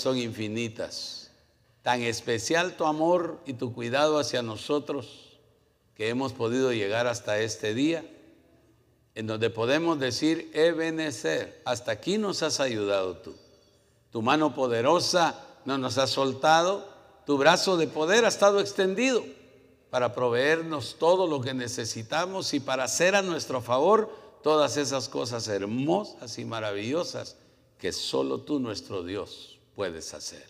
son infinitas. Tan especial tu amor y tu cuidado hacia nosotros que hemos podido llegar hasta este día, en donde podemos decir, Ebenezer, hasta aquí nos has ayudado tú. Tu mano poderosa no nos ha soltado, tu brazo de poder ha estado extendido para proveernos todo lo que necesitamos y para hacer a nuestro favor todas esas cosas hermosas y maravillosas que solo tú, nuestro Dios, puedes hacer.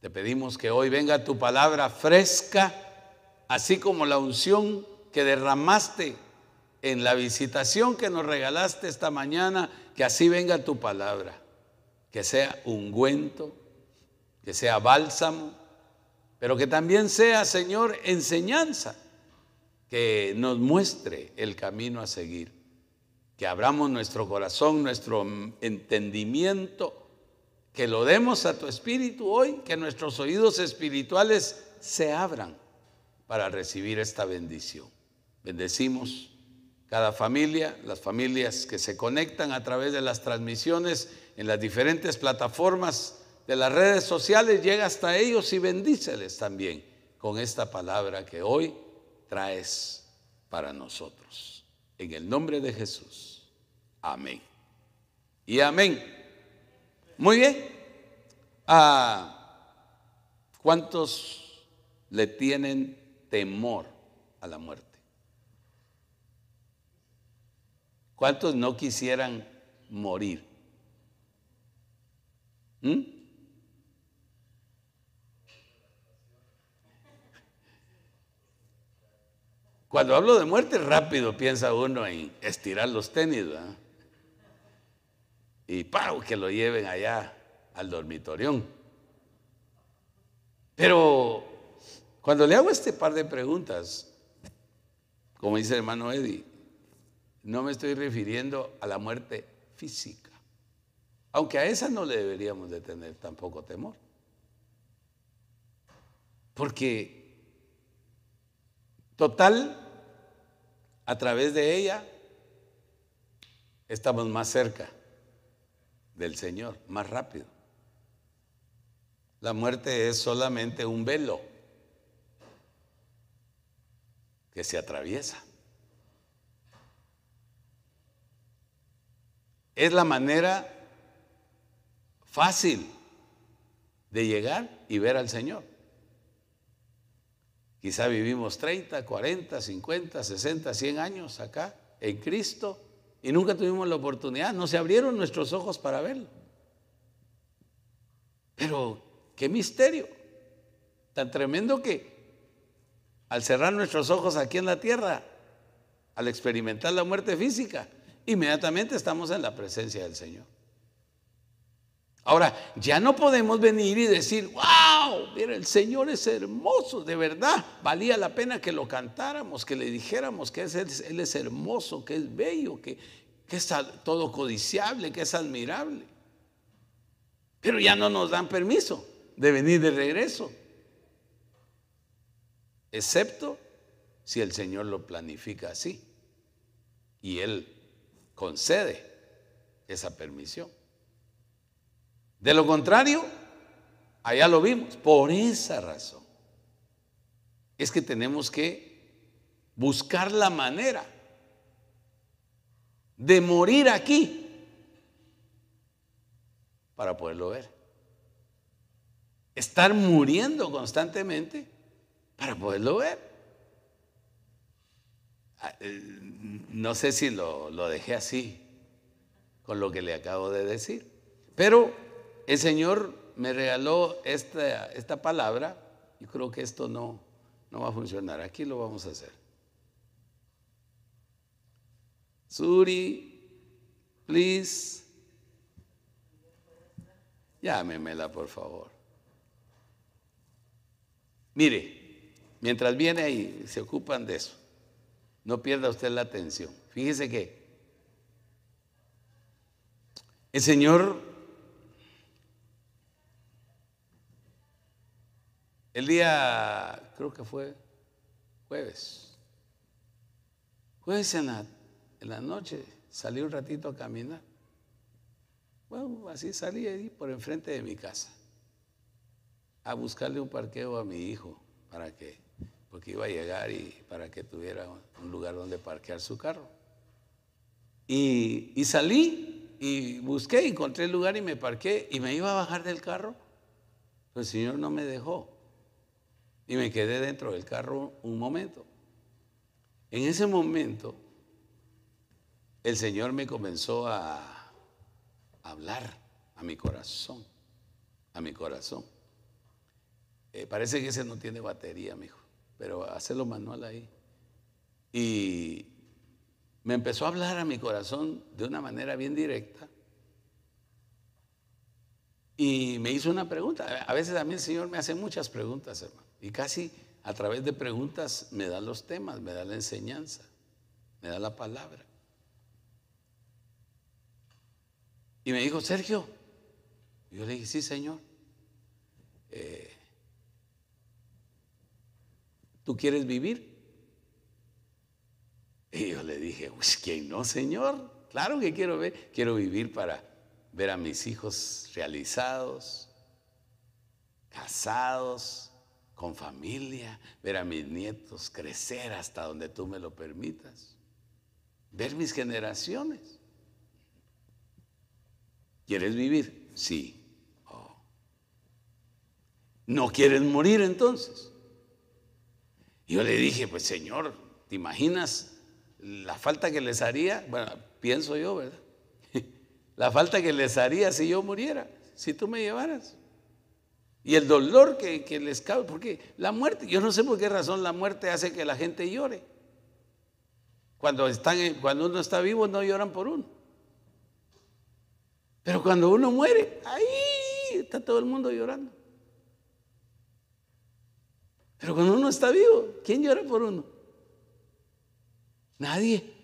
Te pedimos que hoy venga tu palabra fresca, así como la unción que derramaste en la visitación que nos regalaste esta mañana, que así venga tu palabra, que sea ungüento, que sea bálsamo, pero que también sea, Señor, enseñanza, que nos muestre el camino a seguir, que abramos nuestro corazón, nuestro entendimiento, que lo demos a tu espíritu hoy, que nuestros oídos espirituales se abran para recibir esta bendición. Bendecimos cada familia, las familias que se conectan a través de las transmisiones en las diferentes plataformas de las redes sociales, llega hasta ellos y bendíceles también con esta palabra que hoy traes para nosotros. En el nombre de Jesús. Amén. Y amén. Muy bien. Ah, ¿Cuántos le tienen temor a la muerte? ¿Cuántos no quisieran morir? ¿Mm? Cuando hablo de muerte, rápido piensa uno en estirar los tenis, ¿verdad? Y ¡pau! que lo lleven allá al dormitorión. Pero cuando le hago este par de preguntas, como dice el hermano Eddie, no me estoy refiriendo a la muerte física, aunque a esa no le deberíamos de tener tampoco temor. Porque Total, a través de ella estamos más cerca del Señor, más rápido. La muerte es solamente un velo que se atraviesa. Es la manera fácil de llegar y ver al Señor. Quizá vivimos 30, 40, 50, 60, 100 años acá en Cristo y nunca tuvimos la oportunidad, no se abrieron nuestros ojos para verlo. Pero qué misterio, tan tremendo que al cerrar nuestros ojos aquí en la tierra, al experimentar la muerte física, inmediatamente estamos en la presencia del Señor. Ahora, ya no podemos venir y decir, wow, mira, el Señor es hermoso, de verdad, valía la pena que lo cantáramos, que le dijéramos que Él es hermoso, que es bello, que, que es todo codiciable, que es admirable. Pero ya no nos dan permiso de venir de regreso, excepto si el Señor lo planifica así y Él concede esa permisión. De lo contrario, allá lo vimos. Por esa razón es que tenemos que buscar la manera de morir aquí para poderlo ver. Estar muriendo constantemente para poderlo ver. Ah, eh, no sé si lo, lo dejé así con lo que le acabo de decir, pero el Señor me regaló esta, esta palabra y creo que esto no, no va a funcionar. Aquí lo vamos a hacer. Suri, please. Llámemela, por favor. Mire, mientras viene ahí, se ocupan de eso. No pierda usted la atención. Fíjese que el Señor El día, creo que fue jueves. Jueves en la, en la noche salí un ratito a caminar. Bueno, así salí ahí por enfrente de mi casa. a buscarle un parqueo a mi hijo para que, porque iba a llegar y para que tuviera un lugar donde parquear su carro. Y, y salí y busqué, encontré el lugar y me parqué y me iba a bajar del carro. Pero el Señor no me dejó. Y me quedé dentro del carro un momento. En ese momento, el Señor me comenzó a hablar a mi corazón, a mi corazón. Eh, parece que ese no tiene batería, mijo, pero hazlo manual ahí. Y me empezó a hablar a mi corazón de una manera bien directa. Y me hizo una pregunta. A veces a mí el Señor me hace muchas preguntas, hermano. Y casi a través de preguntas me da los temas, me da la enseñanza, me da la palabra. Y me dijo, Sergio, yo le dije, sí, Señor. Eh, ¿Tú quieres vivir? Y yo le dije, pues ¿quién no, Señor? Claro que quiero ver, quiero vivir para ver a mis hijos realizados, casados, con familia, ver a mis nietos crecer hasta donde tú me lo permitas, ver mis generaciones. ¿Quieres vivir? Sí. Oh. ¿No quieres morir entonces? yo le dije, pues Señor, ¿te imaginas la falta que les haría? Bueno, pienso yo, ¿verdad? la falta que les haría si yo muriera, si tú me llevaras. Y el dolor que, les cabe, porque la muerte, yo no sé por qué razón la muerte hace que la gente llore. Cuando, están, cuando uno está vivo no lloran por uno. Pero cuando uno muere, ahí está todo el mundo llorando. Pero cuando uno está vivo, ¿quién llora por uno? Nadie.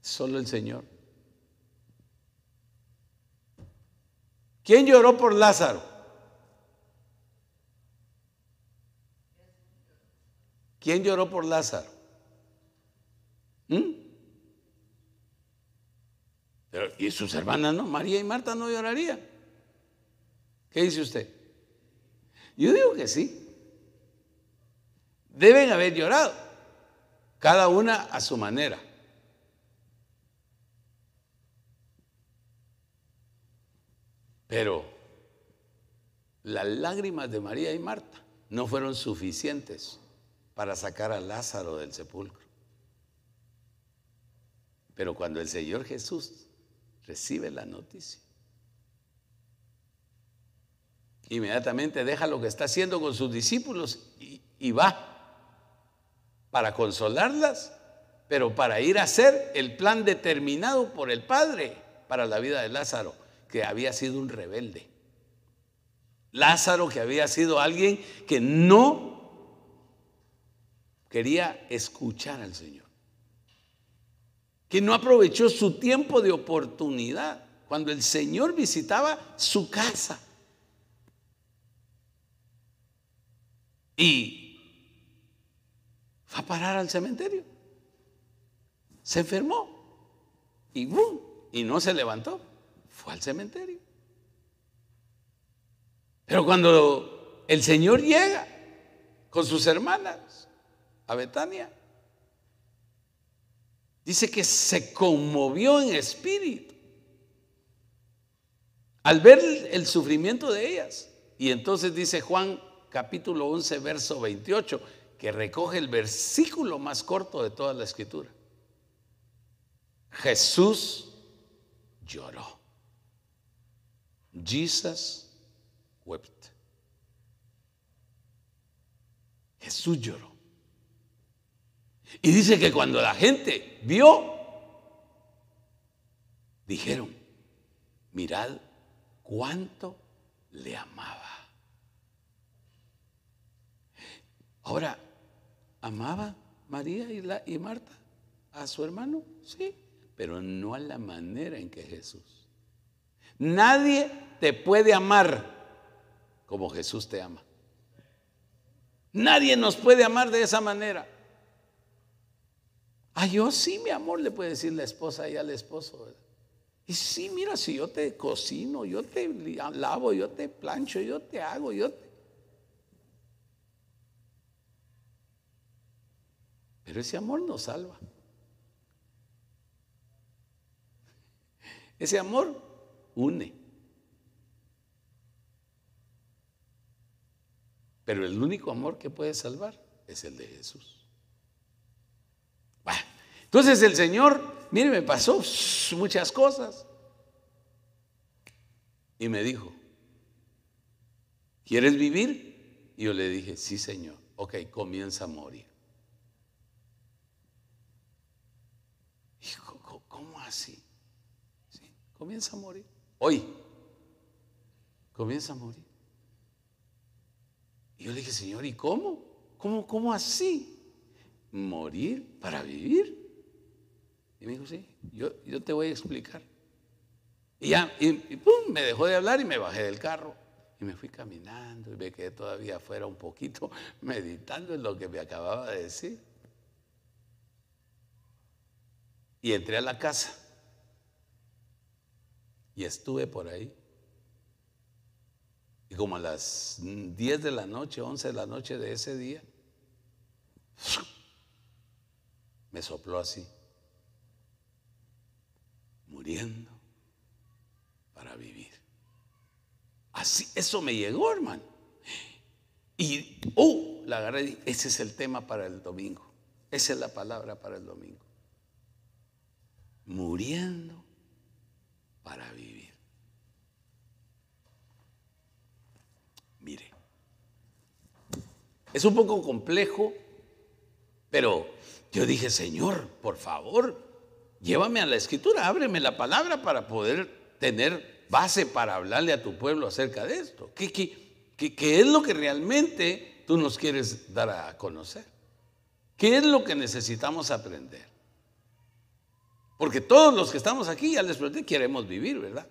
Solo el Señor. ¿Quién lloró por Lázaro? ¿Quién lloró por Lázaro? ¿Mm? ¿Y sus hermanas no? María y Marta no llorarían. ¿Qué dice usted? Yo digo que sí deben haber llorado, cada una a su manera. Pero las lágrimas de María y Marta no fueron suficientes para sacar a Lázaro del sepulcro. Pero cuando el Señor Jesús recibe la noticia, inmediatamente deja lo que está haciendo con sus discípulos y, y va para consolarlas, pero para ir a hacer el plan determinado por el Padre para la vida de Lázaro, que había sido un rebelde. Lázaro que había sido alguien que no quería escuchar al Señor, que no aprovechó su tiempo de oportunidad cuando el Señor visitaba su casa. Y a parar al cementerio. Se enfermó y ¡bum! Y no se levantó. Fue al cementerio. Pero cuando el Señor llega con sus hermanas a Betania, dice que se conmovió en espíritu al ver el sufrimiento de ellas. Y entonces dice Juan capítulo 11, verso 28, que recoge el versículo más corto de toda la escritura. Jesús lloró. Jesus wept. Jesús lloró. Y dice que cuando la gente vio, dijeron, mirad cuánto le amaba. Ahora, ¿Amaba María y, la, y Marta a su hermano? Sí, pero no a la manera en que Jesús. Nadie te puede amar como Jesús te ama. Nadie nos puede amar de esa manera. Ah, yo sí, mi amor, le puede decir la esposa y al esposo. Y sí, mira, si yo te cocino, yo te ah, lavo, yo te plancho, yo te hago, yo te... Pero ese amor nos salva. Ese amor une. Pero el único amor que puede salvar es el de Jesús entonces el Señor, mire, me pasó muchas cosas. Y me dijo, ¿quieres vivir? Y yo le dije, sí, Señor. Ok, comienza a morir. Hijo, ¿cómo así? comienza a morir. Hoy, comienza a morir. Y yo le dije, Señor, ¿y cómo? ¿Cómo, cómo así? ¿Morir para vivir? Y me dijo, sí, yo, yo te voy a explicar. Y ya, y, pum, me dejó de hablar y me bajé del carro. Y me fui caminando y me quedé todavía afuera un poquito meditando en lo que me acababa de decir. Y entré a la casa. Y estuve por ahí. Y como a las 10 de la noche, 11 de la noche de ese día, me sopló así, muriendo para vivir. Así, eso me llegó, hermano. Y, oh, la agarré, ese es el tema para el domingo. Esa es la palabra para el domingo. Muriendo para vivir. Mire, es un poco complejo, pero yo dije, Señor, por favor, llévame a la escritura, ábreme la palabra para poder tener base para hablarle a tu pueblo acerca de esto. ¿Qué, qué es lo que realmente tú nos quieres dar a conocer? ¿Qué es lo que necesitamos aprender? Porque todos los que estamos aquí, ya les pregunté, queremos vivir, ¿verdad?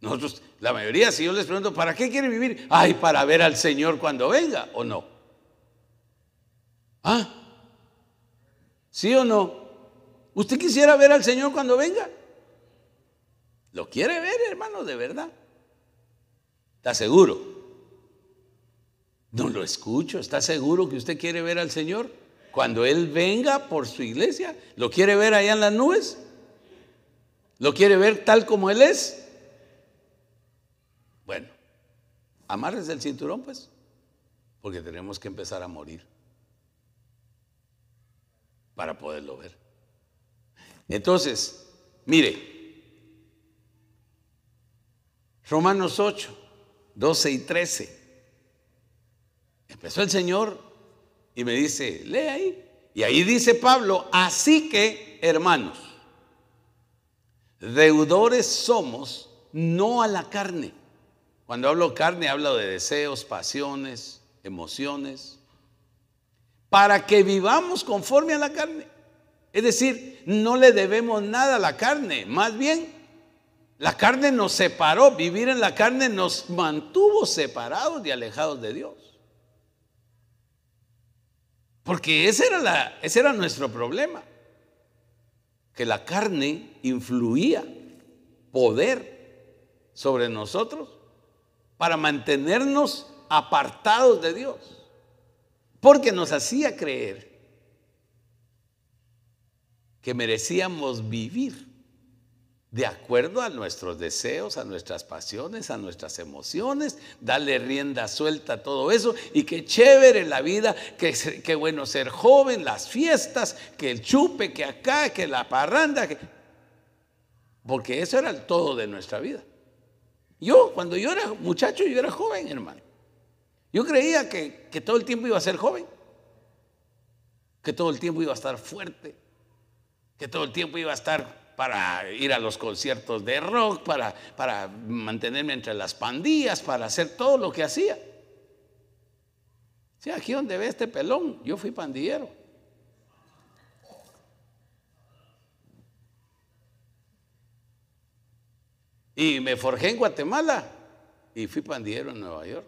Nosotros, la mayoría, si yo les pregunto, ¿para qué quieren vivir? Ay, para ver al Señor cuando venga, ¿o no? ¿Ah? ¿Sí o no? ¿Usted quisiera ver al Señor cuando venga? ¿Lo quiere ver, hermano, de verdad? ¿Está seguro? No lo escucho. ¿Está seguro que usted quiere ver al Señor? cuando Él venga por su iglesia, ¿lo quiere ver allá en las nubes? ¿Lo quiere ver tal como Él es? Bueno, amarres el cinturón, pues, porque tenemos que empezar a morir para poderlo ver. Entonces, mire, Romanos 8, 12 y 13. Empezó el Señor y me dice, lee ahí. Y ahí dice Pablo, así que, hermanos, deudores somos no a la carne. Cuando hablo carne, hablo de deseos, pasiones, emociones, para que vivamos conforme a la carne. Es decir, no le debemos nada a la carne, más bien la carne nos separó, vivir en la carne nos mantuvo separados y alejados de Dios. Porque ese era, la, ese era nuestro problema, que la carne influía poder sobre nosotros para mantenernos apartados de Dios, porque nos hacía creer que merecíamos vivir de acuerdo a nuestros deseos, a nuestras pasiones, a nuestras emociones, darle rienda suelta a todo eso y que chévere la vida, que, bueno ser joven, las fiestas, que el chupe, que acá, que la parranda, porque eso era el todo de nuestra vida. Yo, cuando yo era muchacho, yo era joven, hermano. Yo creía que, que todo el tiempo iba a ser joven, que todo el tiempo iba a estar fuerte, que todo el tiempo iba a estar para ir a los conciertos de rock, para, para mantenerme entre las pandillas, para hacer todo lo que hacía. Sí, aquí donde ve este pelón, yo fui pandillero. Y me forjé en Guatemala y fui pandillero en Nueva York.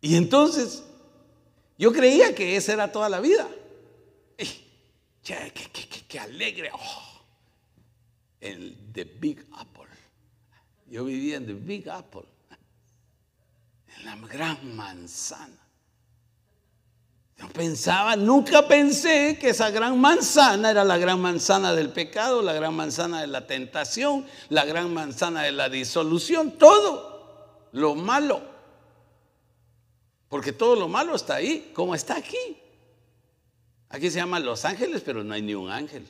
Y entonces yo creía que esa era toda la vida qué, alegre. Oh, el The Big Apple. Yo vivía en The Big Apple. En la gran manzana. Yo pensaba, nunca pensé que esa gran manzana era la gran manzana del pecado, la gran manzana de la tentación, la gran manzana de la disolución, todo lo malo. Porque todo lo malo está ahí, como está aquí. Aquí se llama Los Ángeles, pero no hay ni un ángel.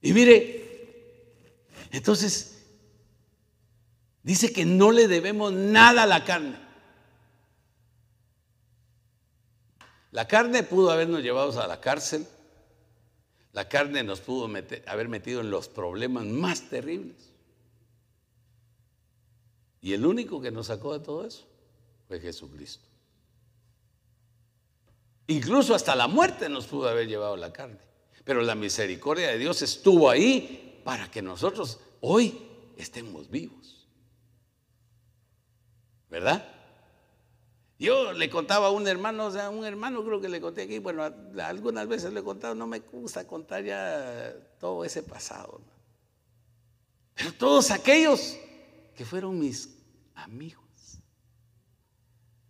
Y mire, entonces dice que no le debemos nada a la carne. La carne pudo habernos llevado a la cárcel. La carne nos pudo haber metido en los problemas más terribles. Y el único que nos sacó de todo eso fue Jesucristo. Incluso hasta la muerte nos pudo haber llevado la carne. Pero la misericordia de Dios estuvo ahí para que nosotros hoy estemos vivos. ¿Verdad? Yo le contaba a un hermano, o sea, un hermano creo que le conté aquí, bueno, algunas veces le he contado, no me gusta contar ya todo ese pasado. Pero todos aquellos que fueron mis amigos,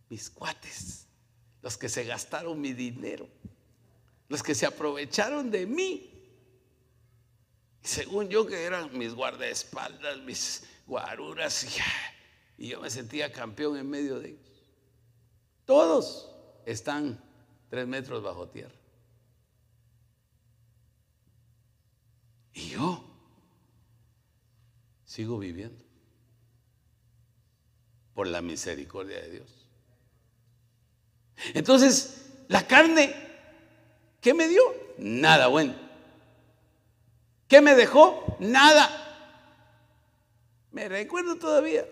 mis cuates, los que se gastaron mi dinero, los que se aprovecharon de mí. según yo que eran mis guardaespaldas, mis guaruras, y yo me sentía campeón en medio de ellos. Todos están tres metros bajo tierra. Y yo sigo viviendo por la misericordia de Dios. Entonces, la carne, ¿qué me dio? Nada bueno. ¿Qué me dejó? Nada. Me recuerdo todavía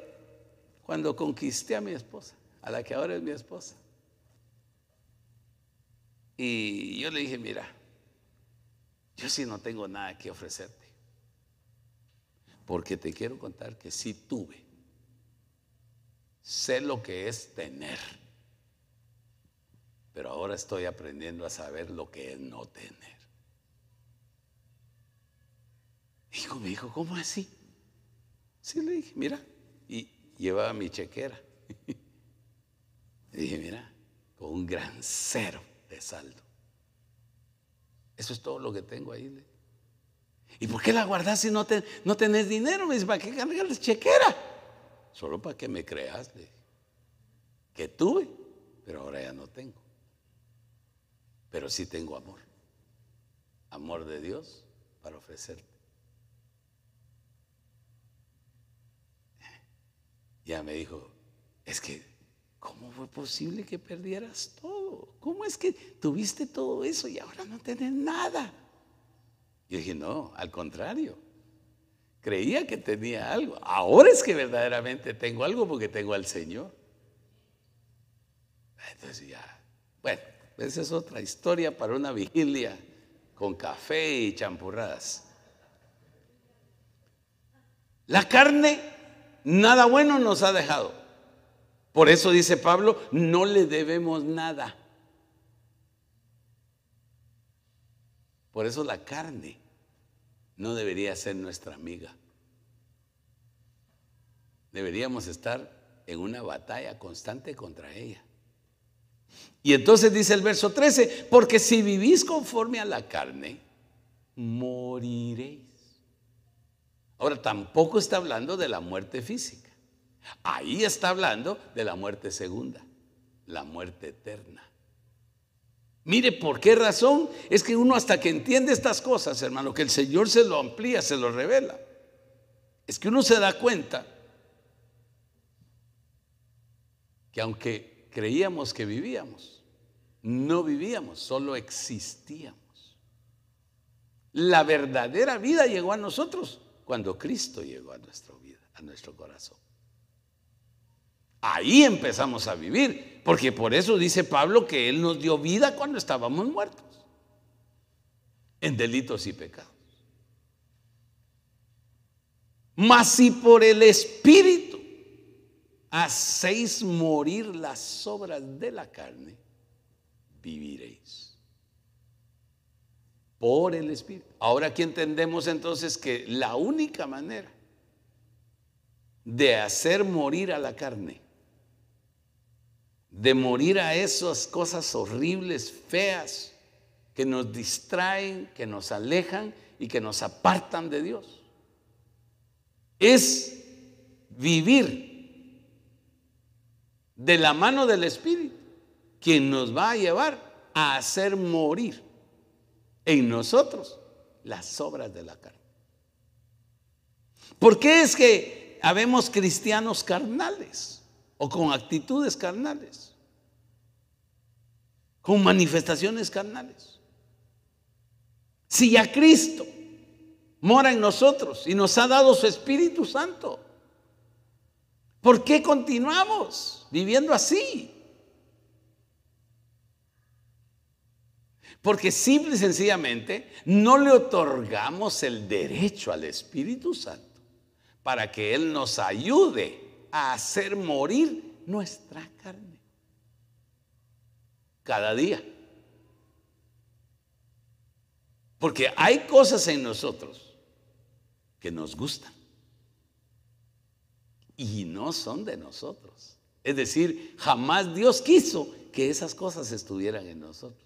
cuando conquisté a mi esposa a la que ahora es mi esposa. Y yo le dije, mira, yo sí no tengo nada que ofrecerte, porque te quiero contar que sí tuve, sé lo que es tener, pero ahora estoy aprendiendo a saber lo que es no tener. Hijo, me dijo, ¿cómo así? Sí, le dije, mira, y llevaba mi chequera. Y dije, mira, con un gran cero de saldo. Eso es todo lo que tengo ahí. ¿Y por qué la guardas si no, no tenés dinero? Me dice, ¿para qué cargas chequera? Solo para que me creas. Que tuve, pero ahora ya no tengo. Pero sí tengo amor. Amor de Dios para ofrecerte. Ya me dijo, es que ¿Cómo fue posible que perdieras todo? ¿Cómo es que tuviste todo eso y ahora no tenés nada? Yo dije, no, al contrario. Creía que tenía algo. Ahora es que verdaderamente tengo algo porque tengo al Señor. Entonces ya, bueno, esa es otra historia para una vigilia con café y champurradas. La carne, nada bueno nos ha dejado. Por eso dice Pablo, no le debemos nada. Por eso la carne no debería ser nuestra amiga. Deberíamos estar en una batalla constante contra ella. Y entonces dice el verso 13, porque si vivís conforme a la carne, moriréis. Ahora tampoco está hablando de la muerte física. Ahí está hablando de la muerte segunda, la muerte eterna. Mire, ¿por qué razón? Es que uno hasta que entiende estas cosas, hermano, que el Señor se lo amplía, se lo revela. Es que uno se da cuenta que aunque creíamos que vivíamos, no vivíamos, solo existíamos. La verdadera vida llegó a nosotros cuando Cristo llegó a nuestra vida, a nuestro corazón. Ahí empezamos a vivir, porque por eso dice Pablo que Él nos dio vida cuando estábamos muertos, en delitos y pecados. Mas si por el Espíritu hacéis morir las obras de la carne, viviréis. Por el Espíritu. Ahora aquí entendemos entonces que la única manera de hacer morir a la carne, de morir a esas cosas horribles, feas, que nos distraen, que nos alejan y que nos apartan de Dios. Es vivir de la mano del Espíritu, quien nos va a llevar a hacer morir en nosotros las obras de la carne. ¿Por qué es que habemos cristianos carnales o con actitudes carnales? Con manifestaciones carnales. Si ya Cristo mora en nosotros y nos ha dado su Espíritu Santo, ¿por qué continuamos viviendo así? Porque simple y sencillamente no le otorgamos el derecho al Espíritu Santo para que Él nos ayude a hacer morir nuestra carne. Cada día. Porque hay cosas en nosotros que nos gustan y no son de nosotros. Es decir, jamás Dios quiso que esas cosas estuvieran en nosotros.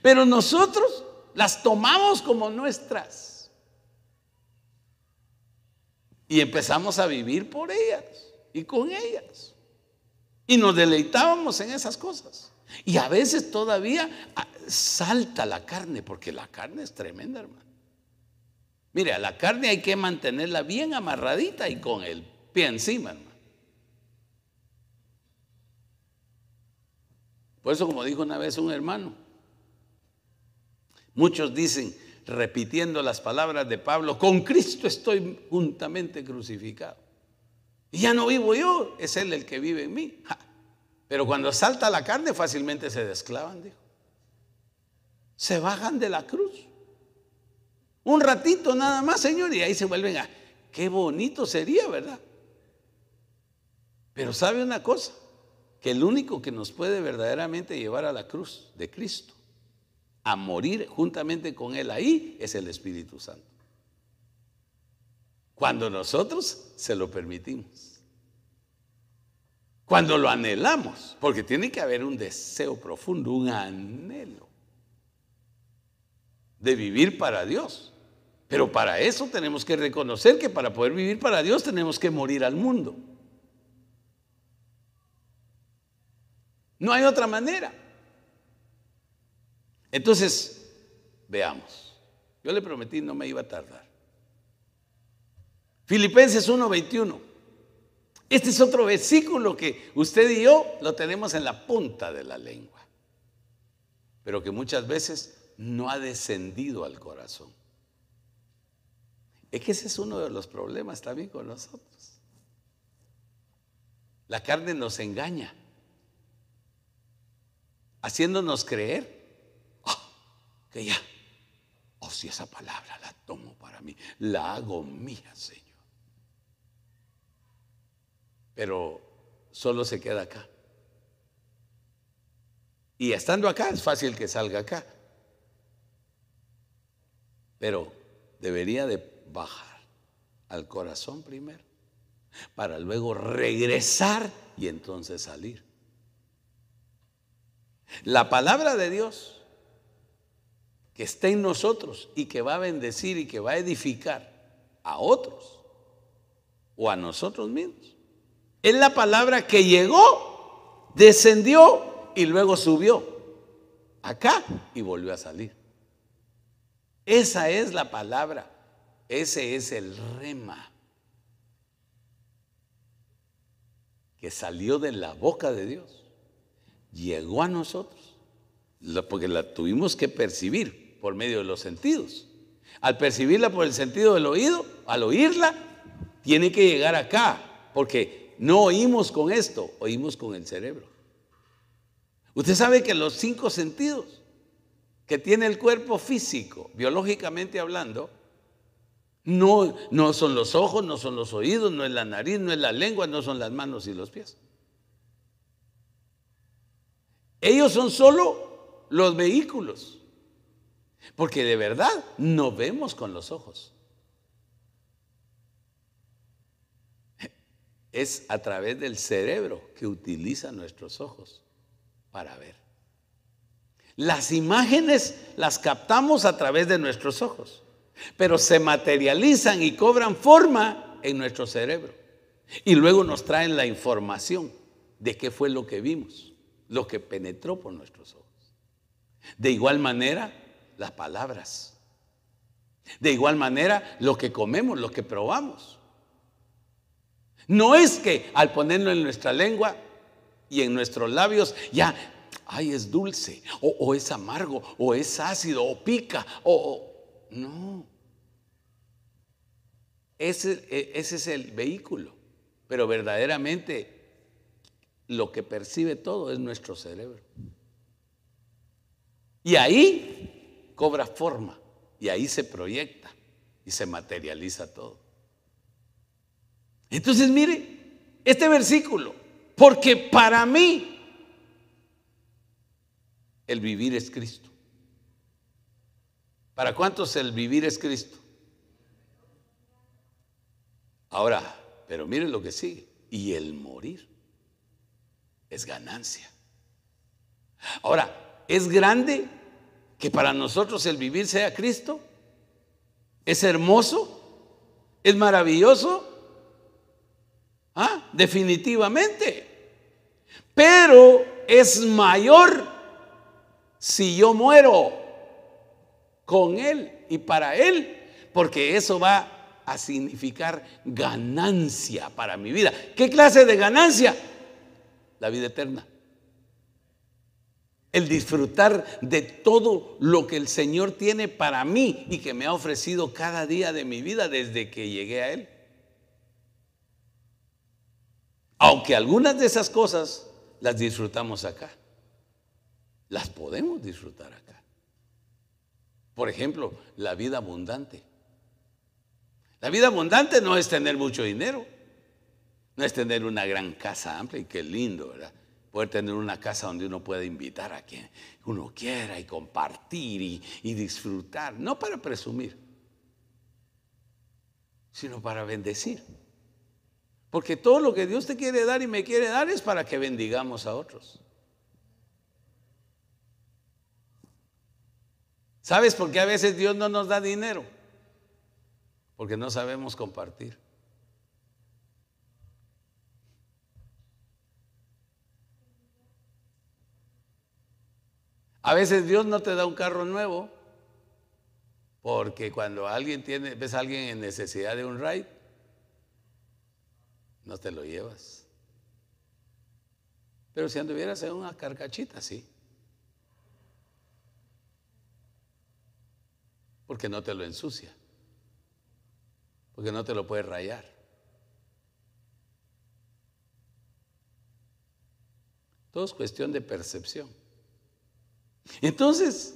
Pero nosotros las tomamos como nuestras. Y empezamos a vivir por ellas y con ellas. Y nos deleitábamos en esas cosas. Y a veces todavía ah, salta la carne, porque la carne es tremenda, hermano. Mire, a la carne hay que mantenerla bien amarradita y con el pie encima, hermano. Por eso, como dijo una vez un hermano, Muchos dicen, repitiendo las palabras de Pablo, con Cristo estoy juntamente crucificado. Y ya no vivo yo, es Él el que vive en mí. Pero cuando salta la carne fácilmente se desclavan, dijo. Se bajan de la cruz. Un ratito nada más, Señor, y ahí se vuelven a... Qué bonito sería, ¿verdad? Pero sabe una cosa, que el único que nos puede verdaderamente llevar a la cruz de Cristo a morir juntamente con Él ahí es el Espíritu Santo. Cuando nosotros se lo permitimos. Cuando lo anhelamos, porque tiene que haber un deseo profundo, un anhelo de vivir para Dios. Pero para eso tenemos que reconocer que para poder vivir para Dios tenemos que morir al mundo. No hay otra manera. Entonces, veamos. Yo le prometí no me iba a tardar. Filipenses 1:21. Este es otro versículo que usted y yo lo tenemos en la punta de la lengua, pero que muchas veces no ha descendido al corazón. Es que ese es uno de los problemas también con nosotros. La carne nos engaña, haciéndonos creer ya, oh si esa palabra la tomo para mí, la hago mía, Señor. Pero solo se queda acá. Y estando acá es fácil que salga acá. Pero debería de bajar al corazón primero, para luego regresar y entonces salir. La palabra de Dios que está en nosotros y que va a bendecir y que va a edificar a otros o a nosotros mismos. Es la palabra que llegó, descendió y luego subió acá y volvió a salir. Esa es la palabra, ese es el rema que salió de la boca de Dios, llegó a nosotros, porque la tuvimos que percibir por medio de los sentidos. Al percibirla por el sentido del oído, al oírla, tiene que llegar acá, porque no oímos con esto, oímos con el cerebro. Usted sabe que los cinco sentidos que tiene el cuerpo físico, biológicamente hablando, no, no son los ojos, no son los oídos, no es la nariz, no es la lengua, no son las manos y los pies. Ellos son solo los vehículos porque de verdad no vemos con los ojos. es a través del cerebro que utiliza nuestros ojos para ver. Las imágenes las captamos a través de nuestros ojos, pero se materializan y cobran forma en nuestro cerebro. Y luego nos traen la información de qué fue lo que vimos, lo que penetró por nuestros ojos. De igual manera, las palabras. De igual manera, lo que comemos, lo que probamos. No es que al ponerlo en nuestra lengua y en nuestros labios ya, ay, es dulce, o, es amargo, o es ácido, o pica, o... no. Ese, e, ese es el vehículo. Pero verdaderamente lo que percibe todo es nuestro cerebro. Y ahí cobra forma, y ahí se proyecta y se materializa todo. Entonces, mire, este versículo, porque para mí el vivir es Cristo. ¿Para cuántos el vivir es Cristo? Ahora, pero miren lo que sigue. Y el morir es ganancia. Ahora, ¿es grande que para nosotros el vivir sea Cristo? ¿Es hermoso? ¿Es maravilloso? ¿Ah? Definitivamente. Pero es mayor si yo muero con Él y para Él, porque eso va a significar ganancia para mi vida. ¿Qué clase de ganancia? La vida eterna. El disfrutar de todo lo que el Señor tiene para mí y que me ha ofrecido cada día de mi vida desde que llegué a Él. Aunque algunas de esas cosas las disfrutamos acá, las podemos disfrutar acá. Por ejemplo, la vida abundante. La vida abundante no es tener mucho dinero, no es tener una gran casa amplia y qué lindo, ¿verdad? Poder tener una casa donde uno pueda invitar a quien uno quiera y compartir y, disfrutar, no para presumir, sino para bendecir. Porque todo lo que Dios te quiere dar y me quiere dar es para que bendigamos a otros. ¿Sabes por qué a veces Dios no nos da dinero? Porque no sabemos compartir. A veces Dios no te da un carro nuevo porque cuando alguien tiene, ves a alguien en necesidad de un ride, no te lo llevas. Pero si anduvieras en una carcachita, sí. Porque no te lo ensucia porque no te lo puedes rayar. Todo es cuestión de percepción. Entonces,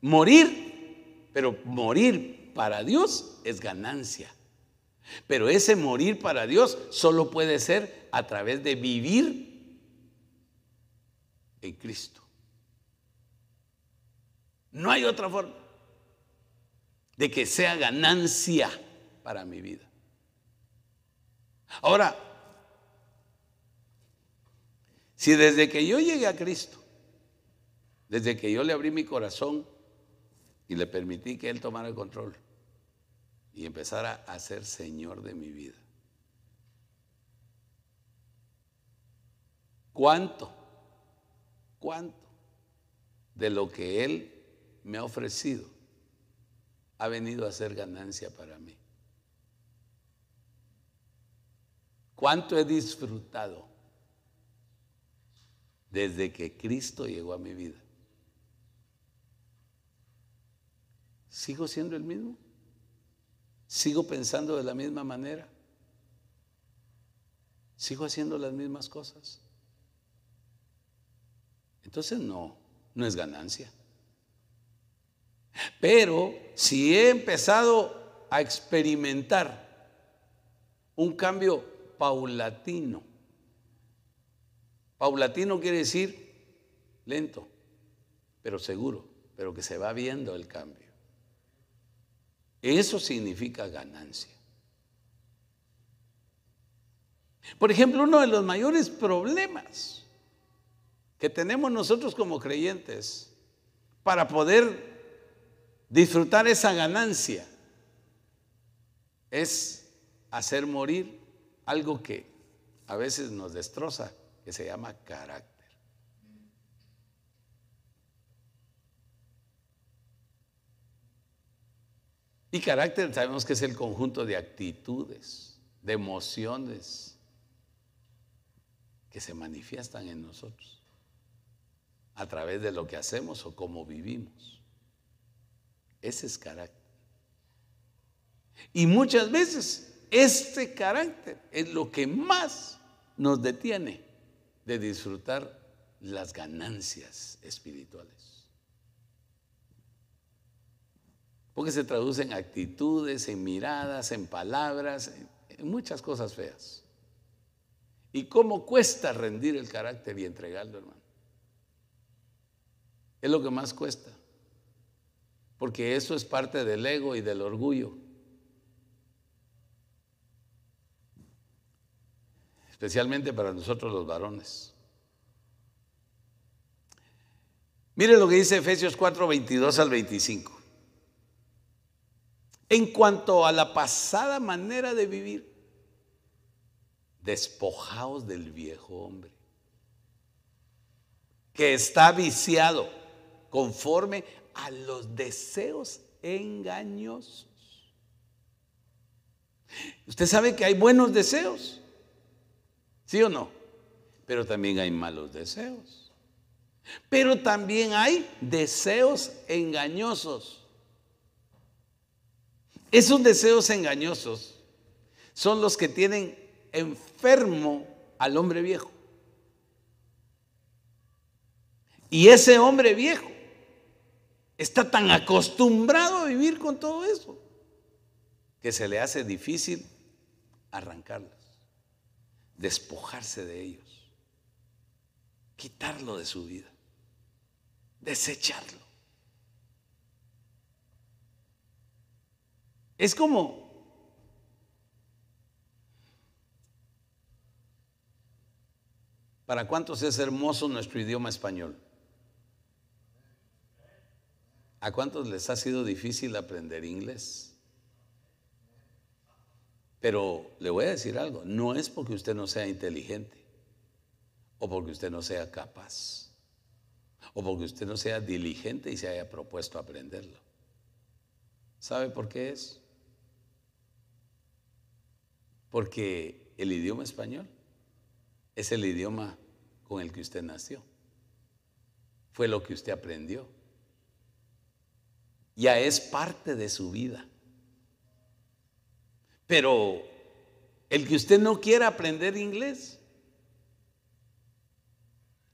morir, pero morir para Dios es ganancia. Pero ese morir para Dios solo puede ser a través de vivir en Cristo. No hay otra forma de que sea ganancia para mi vida. Ahora, si desde que yo llegué a Cristo, desde que yo le abrí mi corazón y le permití que Él tomara el control y empezara a ser Señor de mi vida, ¿cuánto? ¿Cuánto de lo que Él me ha ofrecido ha venido a ser ganancia para mí. ¿Cuánto he disfrutado desde que Cristo llegó a mi vida? ¿Sigo siendo el mismo? ¿Sigo pensando de la misma manera? ¿Sigo haciendo las mismas cosas? Entonces no, no es ganancia. Pero si he empezado a experimentar un cambio paulatino, paulatino quiere decir lento, pero seguro, pero que se va viendo el cambio. Eso significa ganancia. Por ejemplo, uno de los mayores problemas que tenemos nosotros como creyentes para poder disfrutar esa ganancia es hacer morir algo que a veces nos destroza, que se llama carácter. Y carácter sabemos que es el conjunto de actitudes, de emociones que se manifiestan en nosotros a través de lo que hacemos o cómo vivimos. Ese es carácter. Y muchas veces este carácter es lo que más nos detiene de disfrutar las ganancias espirituales. Porque se traduce en actitudes, en miradas, en palabras, en muchas cosas feas. ¿Y cómo cuesta rendir el carácter y entregarlo, hermano? Es lo que más cuesta. Porque eso es parte del ego y del orgullo. especialmente para nosotros los varones. Mire lo que dice Efesios 4, 22 al 25. En cuanto a la pasada manera de vivir, despojaos del viejo hombre, que está viciado conforme a los deseos engañosos. Usted sabe que hay buenos deseos ¿Sí o no? Pero también hay malos deseos. Pero también hay deseos engañosos. Esos deseos engañosos son los que tienen enfermo al hombre viejo. Y ese hombre viejo está tan acostumbrado a vivir con todo eso que se le hace difícil arrancarlo despojarse de ellos, quitarlo de su vida, desecharlo. Es como ¿Para cuántos es hermoso nuestro idioma español? ¿A cuántos les ha sido difícil aprender inglés? Pero le voy a decir algo, no es porque usted no sea inteligente, o porque usted no sea capaz, o porque usted no sea diligente y se haya propuesto aprenderlo. ¿Sabe por qué es? Porque el idioma español es el idioma con el que usted nació. Fue lo que usted aprendió. Ya es parte de su vida. Pero el que usted no quiera aprender inglés,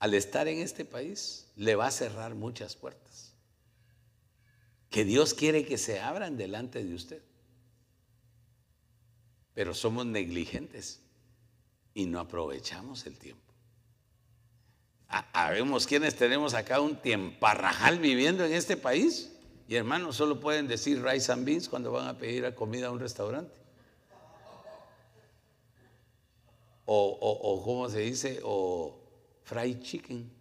al estar en este país, le va a cerrar muchas puertas. Que Dios quiere que se abran delante de usted. Pero somos negligentes y no aprovechamos el tiempo. Habemos quienes tenemos acá un tiemparrajal viviendo en este país y hermanos solo pueden decir rice and beans cuando van a pedir comida a un restaurante. o, o, ¿cómo se dice? O fried chicken.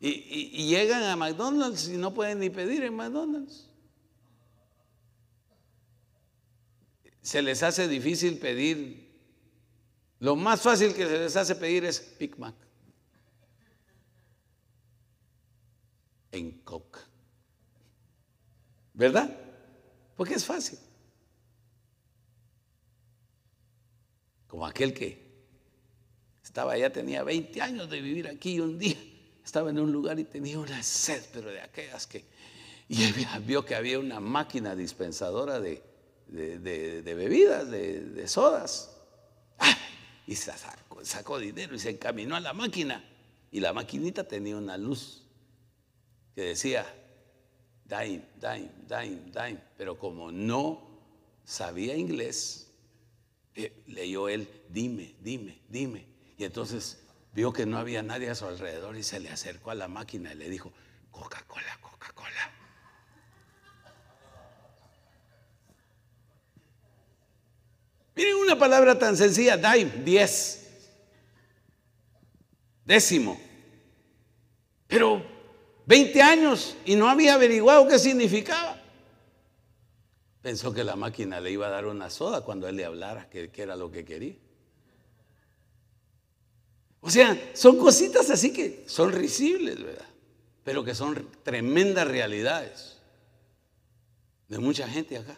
Y, llegan a McDonald's y no pueden ni pedir en McDonald's. Se les hace difícil pedir. Lo más fácil que se les hace pedir es Big Mac. En Coke. ¿Verdad? Porque es fácil. como aquel que estaba ya tenía 20 años de vivir aquí y un día estaba en un lugar y tenía una sed, pero de aquellas que... Y vio que había una máquina dispensadora de, bebidas, de, sodas. ¡Ah! Y sacó, sacó dinero y se encaminó a la máquina. Y la maquinita tenía una luz que decía, dime, dime, dime, dime. Pero como no sabía inglés, eh, leyó él, dime, dime, dime. Y entonces vio que no había nadie a su alrededor y se le acercó a la máquina y le dijo, Coca-Cola, Coca-Cola. Una palabra tan sencilla, diez. Décimo. Pero 20 años y no había averiguado qué significaba. Pensó que la máquina le iba a dar una soda cuando él le hablara, que era lo que quería. O sea, son cositas así que son risibles, ¿verdad? Pero que son tremendas realidades de mucha gente acá.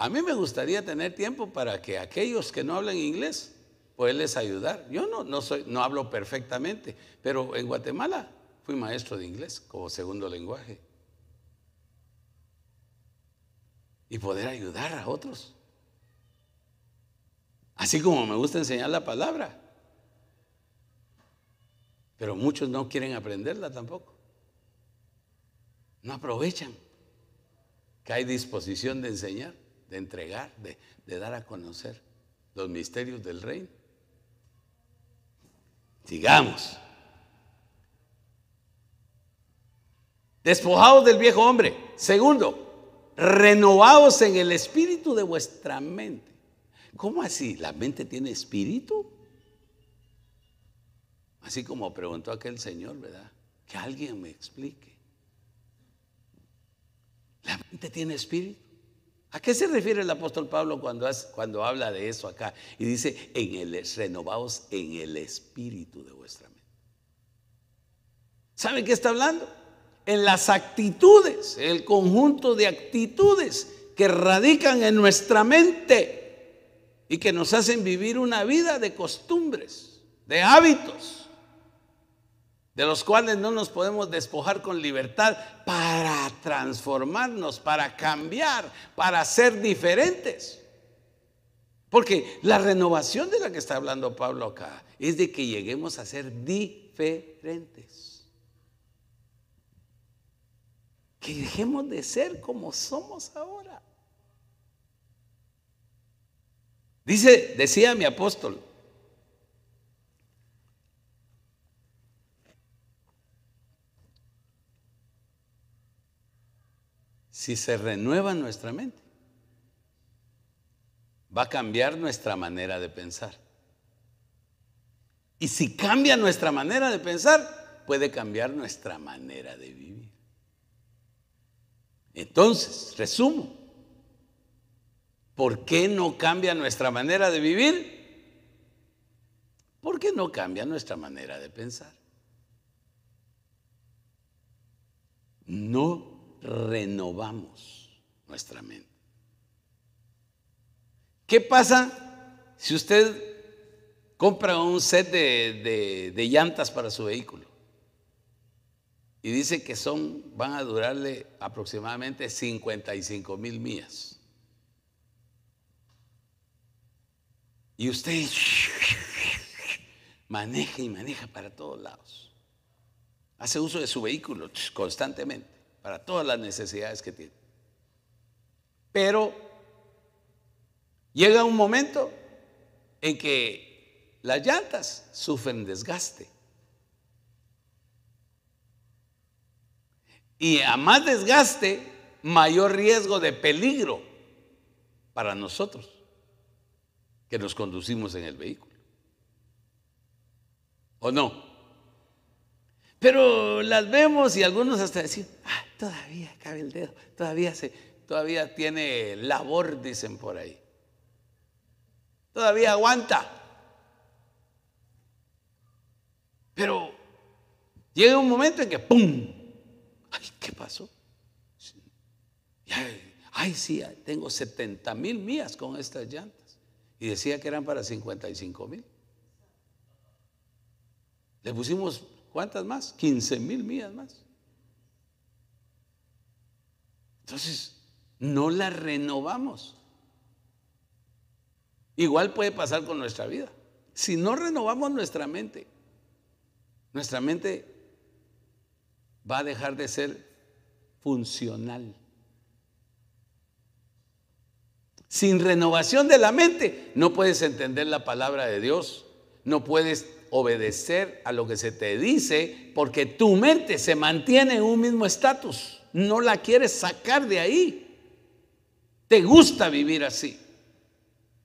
A mí me gustaría tener tiempo para que aquellos que no hablan inglés, poderles ayudar. Yo no, no, soy, no hablo perfectamente, pero en Guatemala fui maestro de inglés como segundo lenguaje. Y poder ayudar a otros. Así como me gusta enseñar la palabra. Pero muchos no quieren aprenderla tampoco. No aprovechan que hay disposición de enseñar de entregar, de, dar a conocer los misterios del reino. Sigamos. Despojados del viejo hombre. Segundo, renovados en el espíritu de vuestra mente. ¿Cómo así? ¿La mente tiene espíritu? Así como preguntó aquel señor, ¿verdad? Que alguien me explique. ¿La mente tiene espíritu? ¿A qué se refiere el apóstol Pablo cuando, habla de eso acá? Y dice, en el, renovaos en el espíritu de vuestra mente. ¿Saben qué está hablando? En las actitudes, el conjunto de actitudes que radican en nuestra mente y que nos hacen vivir una vida de costumbres, de hábitos de los cuales no nos podemos despojar con libertad para transformarnos, para cambiar, para ser diferentes. Porque la renovación de la que está hablando Pablo acá es de que lleguemos a ser diferentes. Que dejemos de ser como somos ahora. Dice, decía mi apóstol, si se renueva nuestra mente, va a cambiar nuestra manera de pensar. Y si cambia nuestra manera de pensar, puede cambiar nuestra manera de vivir. Entonces, resumo, ¿por qué no cambia nuestra manera de vivir? Porque no cambia nuestra manera de pensar. No renovamos nuestra mente. ¿Qué pasa si usted compra un set de, llantas para su vehículo? Y dice que son, van a durarle aproximadamente 55 mil millas. Y usted maneja y maneja para todos lados. Hace uso de su vehículo constantemente para todas las necesidades que tiene. Pero llega un momento en que las llantas sufren desgaste. Y a más desgaste, mayor riesgo de peligro para nosotros que nos conducimos en el vehículo. ¿O no? Pero las vemos y algunos hasta decir, ah, todavía cabe el dedo, todavía, se, todavía tiene labor, dicen por ahí. Todavía aguanta. Pero llega un momento en que ¡pum! Ay, ¿qué pasó? Ay, sí, tengo 70 mil millas con estas llantas. Y decía que eran para 55 mil. Le pusimos ¿Cuántas más? 15 mil millas más. Entonces, no la renovamos. Igual puede pasar con nuestra vida. Si no renovamos nuestra mente, nuestra mente va a dejar de ser funcional. Sin renovación de la mente, no puedes entender la palabra de Dios, no puedes obedecer a lo que se te dice porque tu mente se mantiene en un mismo estatus. No la quieres sacar de ahí. Te gusta vivir así.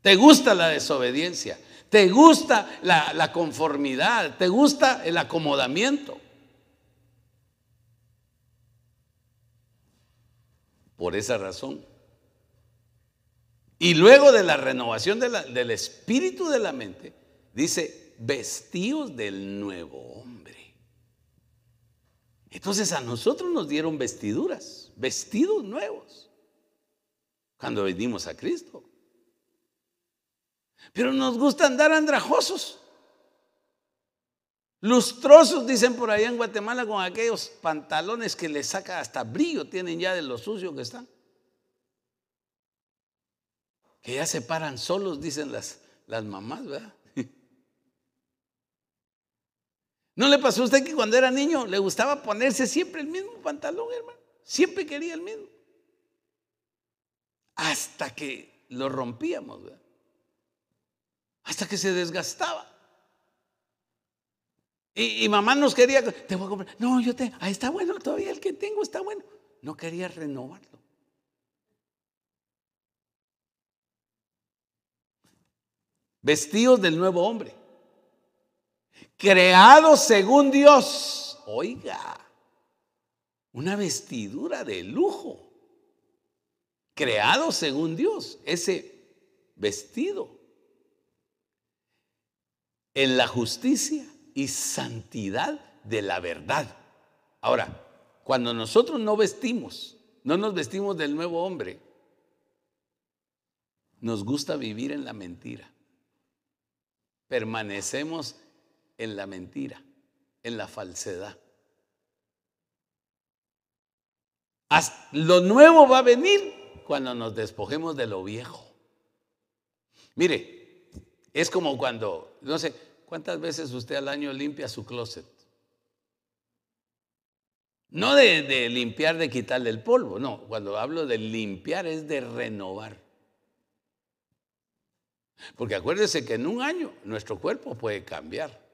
Te gusta la desobediencia. Te gusta la, conformidad. Te gusta el acomodamiento. Por esa razón. Y luego de la renovación del espíritu de la mente, dice, vestidos del nuevo hombre. Entonces a nosotros nos dieron vestiduras, vestidos nuevos, cuando venimos a Cristo. Pero nos gusta andar andrajosos. Lustrosos, dicen por allá en Guatemala, con aquellos pantalones que les saca hasta brillo, tienen ya de lo sucio que están. Que ya se paran solos, dicen las, las mamás, ¿verdad? ¿No le pasó a usted que cuando era niño le gustaba ponerse siempre el mismo pantalón, hermano? Siempre quería el mismo. Hasta que lo rompíamos, ¿verdad? Hasta que se desgastaba. Y, mamá nos quería, te voy a comprar. No, yo te, ahí está bueno, todavía el que tengo está bueno. No quería renovarlo. Vestidos del nuevo hombre. Creados según Dios. Oiga, una vestidura de lujo. Creado según Dios. Ese vestido. En la justicia y santidad de la verdad. Ahora, cuando nosotros no vestimos, no nos vestimos del nuevo hombre, nos gusta vivir en la mentira. Permanecemos en la mentira, en la falsedad. lo nuevo va a venir cuando nos despojemos de lo viejo. Mire, es como cuando, no sé, ¿Cuántas veces usted al año limpia su closet? No de, limpiar, de quitarle el polvo, no. Cuando hablo de limpiar es de renovar. Porque acuérdese que en un año nuestro cuerpo puede cambiar.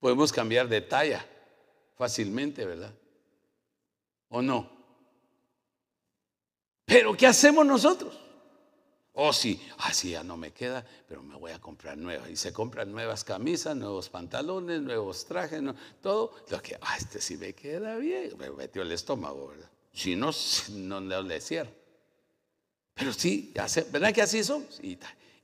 Podemos cambiar de talla fácilmente, ¿verdad? ¿O no? Pero ¿qué hacemos nosotros? Oh, sí, así ya no me queda, pero me voy a comprar nuevas. Y se compran nuevas camisas, nuevos pantalones, nuevos trajes, todo. Lo que, ah, este sí me queda bien. Me metió el estómago, ¿verdad? Si no, no, le cierro. Pero sí, ¿verdad que así somos? Y,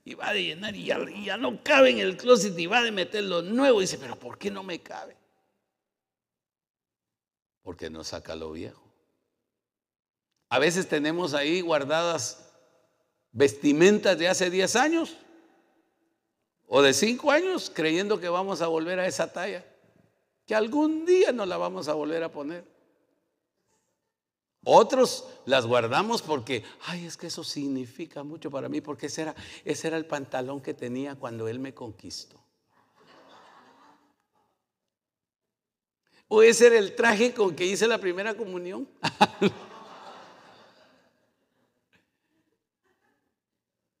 y va de llenar y ya, no cabe en el closet y va de meter lo nuevo. Y dice, pero ¿por qué no me cabe? Porque no saca lo viejo. A veces tenemos ahí guardadas vestimentas de hace 10 años o de 5 años creyendo que vamos a volver a esa talla, que algún día nos la vamos a volver a poner. Otros las guardamos porque, ay, es que eso significa mucho para mí, porque ese era, ese era el pantalón que tenía cuando él me conquistó. O ese era el traje con que hice la primera comunión.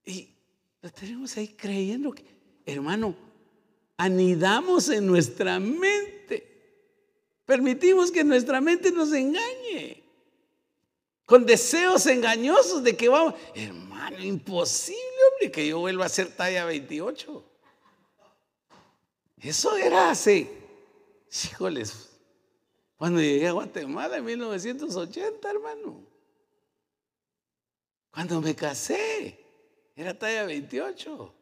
Y lo tenemos ahí creyendo que, hermano, anidamos en nuestra mente. Permitimos que nuestra mente nos engañe. Con deseos engañosos de que vamos, hermano, imposible, hombre, que yo vuelva a ser talla 28. Eso era hace, híjoles, cuando llegué a Guatemala en 1980, hermano. Cuando me casé. Era talla 28.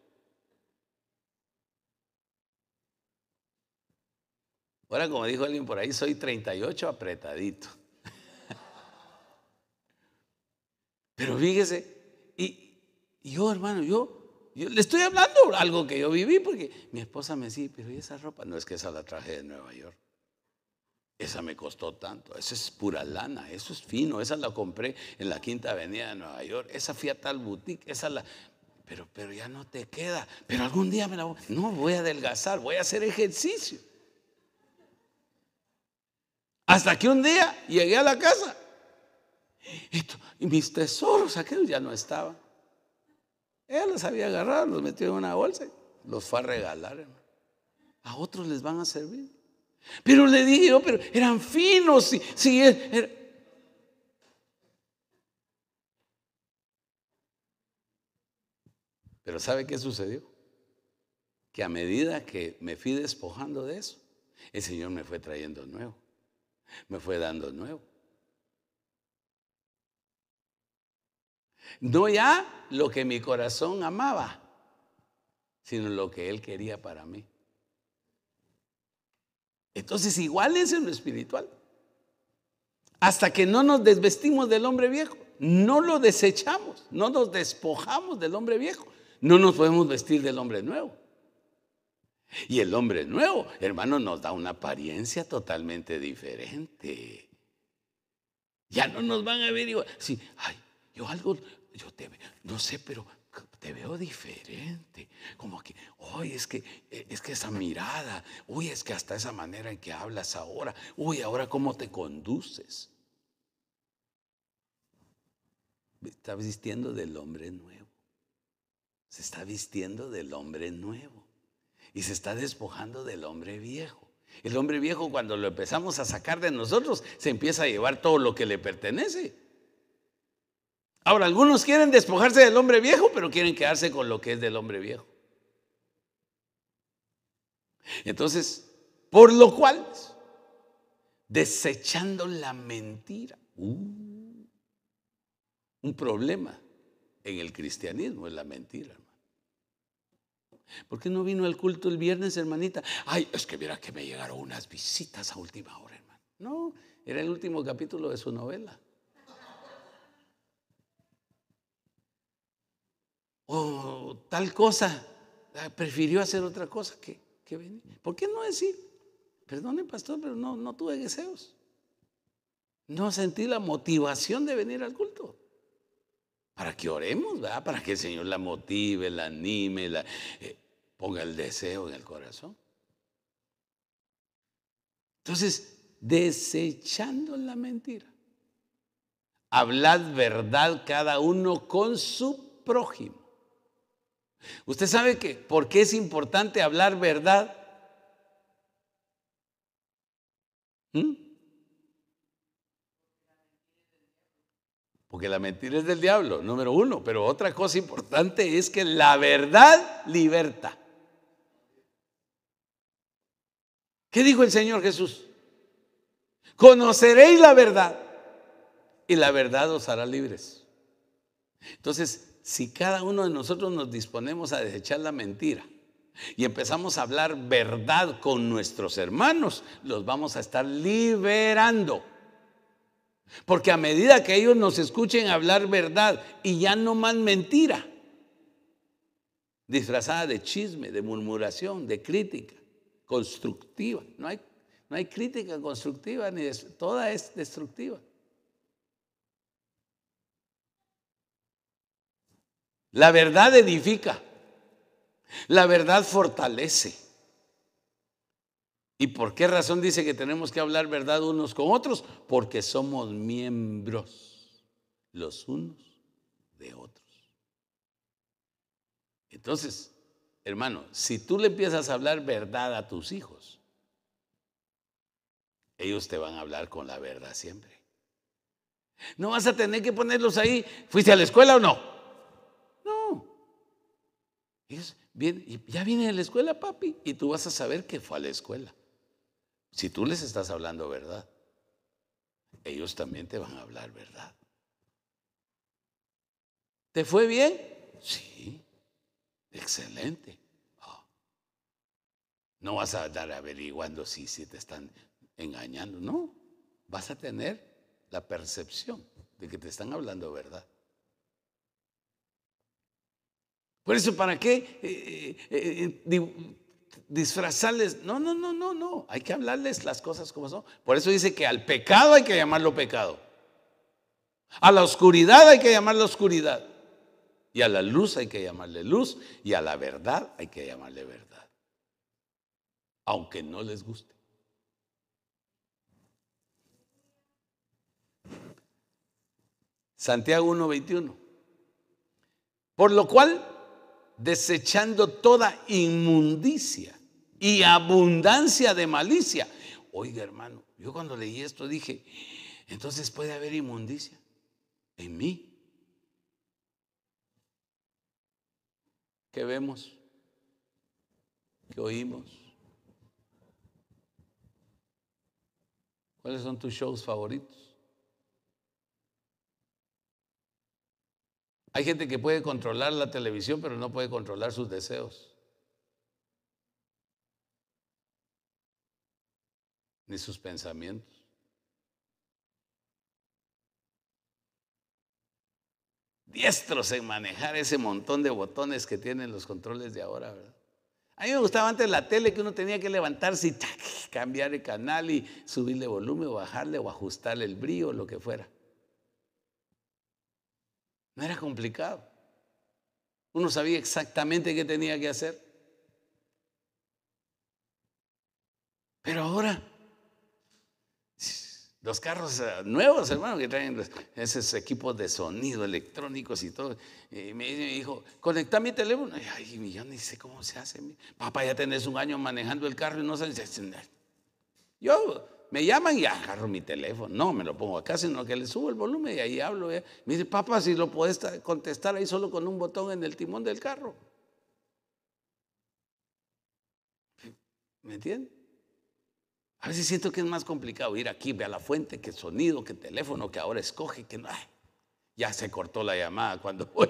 Ahora, como dijo alguien por ahí, soy 38 apretadito. Pero fíjese, y, yo, hermano, yo, le estoy hablando algo que yo viví, porque mi esposa me decía, pero ¿y esa ropa? No es que esa la traje de Nueva York. Esa me costó tanto, esa es pura lana, eso es fino, esa la compré en la Quinta Avenida de Nueva York, esa fui a tal boutique, esa la... Pero, pero ya no te queda, pero algún día me la voy... No, voy a adelgazar, voy a hacer ejercicio. Hasta que un día llegué a la casa y mis tesoros, aquellos ya no estaban. Él los había agarrado, los metió en una bolsa, y los fue a regalar. A otros les van a servir. Pero le dije yo, pero eran finos. Si, si era. Pero ¿sabe qué sucedió? Que a medida que me fui despojando de eso, el Señor me fue trayendo nuevo, me fue dando nuevo No ya lo que mi corazón amaba, sino lo que Él quería para mí. Entonces igual es en lo espiritual. Hasta que no nos desvestimos del hombre viejo, no lo desechamos, no nos despojamos del hombre viejo, no nos podemos vestir del hombre nuevo. Y el hombre nuevo, hermano, nos da una apariencia totalmente diferente. Ya no nos van a ver igual. Sí, ay, yo algo, yo te no sé, pero te veo diferente. Como que, uy, es que, es que esa mirada, uy, es que hasta esa manera en que hablas ahora, uy, ahora cómo te conduces. Está vistiendo del hombre nuevo. Se está vistiendo del hombre nuevo. Y se está despojando del hombre viejo. El hombre viejo cuando lo empezamos a sacar de nosotros, se empieza a llevar todo lo que le pertenece. Ahora, algunos quieren despojarse del hombre viejo, pero quieren quedarse con lo que es del hombre viejo. Entonces, por lo cual, desechando la mentira, uh, un problema en el cristianismo es la mentira, hermano. ¿Por qué no vino al culto el viernes, hermanita? Ay, es que mira que me llegaron unas visitas a última hora, hermano. No, era el último capítulo de su novela. O tal cosa, ah, prefirió hacer otra cosa que, venir. ¿Por qué no decir? Perdone, pastor, pero no, no tuve deseos. No sentí la motivación de venir al culto. Para que oremos, ¿verdad? Para que el Señor la motive, la anime, la, eh, ponga el deseo en el corazón. Entonces, desechando la mentira, hablad verdad cada uno con su prójimo Usted sabe que, ¿por qué es importante hablar verdad? ¿Mm? Porque la mentira es del diablo, número uno. Pero otra cosa importante es que la verdad liberta. ¿Qué dijo el Señor Jesús? Conoceréis la verdad y la verdad os hará libres. Entonces, si cada uno de nosotros nos disponemos a desechar la mentira y empezamos a hablar verdad con nuestros hermanos, los vamos a estar liberando. Porque a medida que ellos nos escuchen hablar verdad y ya no más mentira, disfrazada de chisme, de murmuración, de crítica constructiva. No hay, no hay crítica constructiva, ni toda es destructiva. La verdad edifica. La verdad fortalece. ¿Y por qué razón dice que tenemos que hablar verdad unos con otros? Porque somos miembros los unos de otros. Entonces, hermano, si tú le empiezas a hablar verdad a tus hijos, ellos te van a hablar con la verdad siempre. No vas a tener que ponerlos ahí, ¿fuiste a la escuela o no? Ya viene de la escuela, papi, y tú vas a saber que fue a la escuela. Si tú les estás hablando verdad, ellos también te van a hablar verdad. ¿Te fue bien? Sí, excelente. Ah. No vas a andar averiguando si, si te están engañando, no. Vas a tener la percepción de que te están hablando verdad. Por eso, ¿para qué eh, eh, eh, disfrazarles? No, no, no, no, no. Hay que hablarles las cosas como son. Por eso dice que al pecado hay que llamarlo pecado. A la oscuridad hay que llamarlo oscuridad. Y a la luz hay que llamarle luz. Y a la verdad hay que llamarle verdad. Aunque no les guste. Santiago 1.21. Por lo cual desechando toda inmundicia y abundancia de malicia. Oiga, hermano, yo cuando leí esto dije, entonces puede haber inmundicia en mí. ¿Qué vemos? ¿Qué oímos? ¿Cuáles son tus shows favoritos? Hay gente que puede controlar la televisión, pero no puede controlar sus deseos. Ni sus pensamientos. Diestros en manejar ese montón de botones que tienen los controles de ahora, ¿verdad? A mí me gustaba antes la tele que uno tenía que levantarse y cambiar el canal y subirle volumen o bajarle o ajustarle el brillo lo que fuera. No era complicado. Uno sabía exactamente qué tenía que hacer. Pero ahora los carros eh, nuevos, hermano, que traen esos equipos de sonido electrónicos y todo. Y me dijo, conecta mi teléfono. Ay, yo ni sé cómo se hace. Papá, ya tenés un año manejando el carro y no sabes. Yo, me llaman y agarro mi teléfono. No, me lo pongo acá, sino que le subo el volumen y ahí hablo. Me dice, papá, si lo puedes contestar ahí solo con un botón en el timón del carro. ¿Me entiendes? A veces siento que es más complicado ir aquí, ve a la fuente, que sonido, que teléfono, que ahora escoge, que no. ya se cortó la llamada cuando voy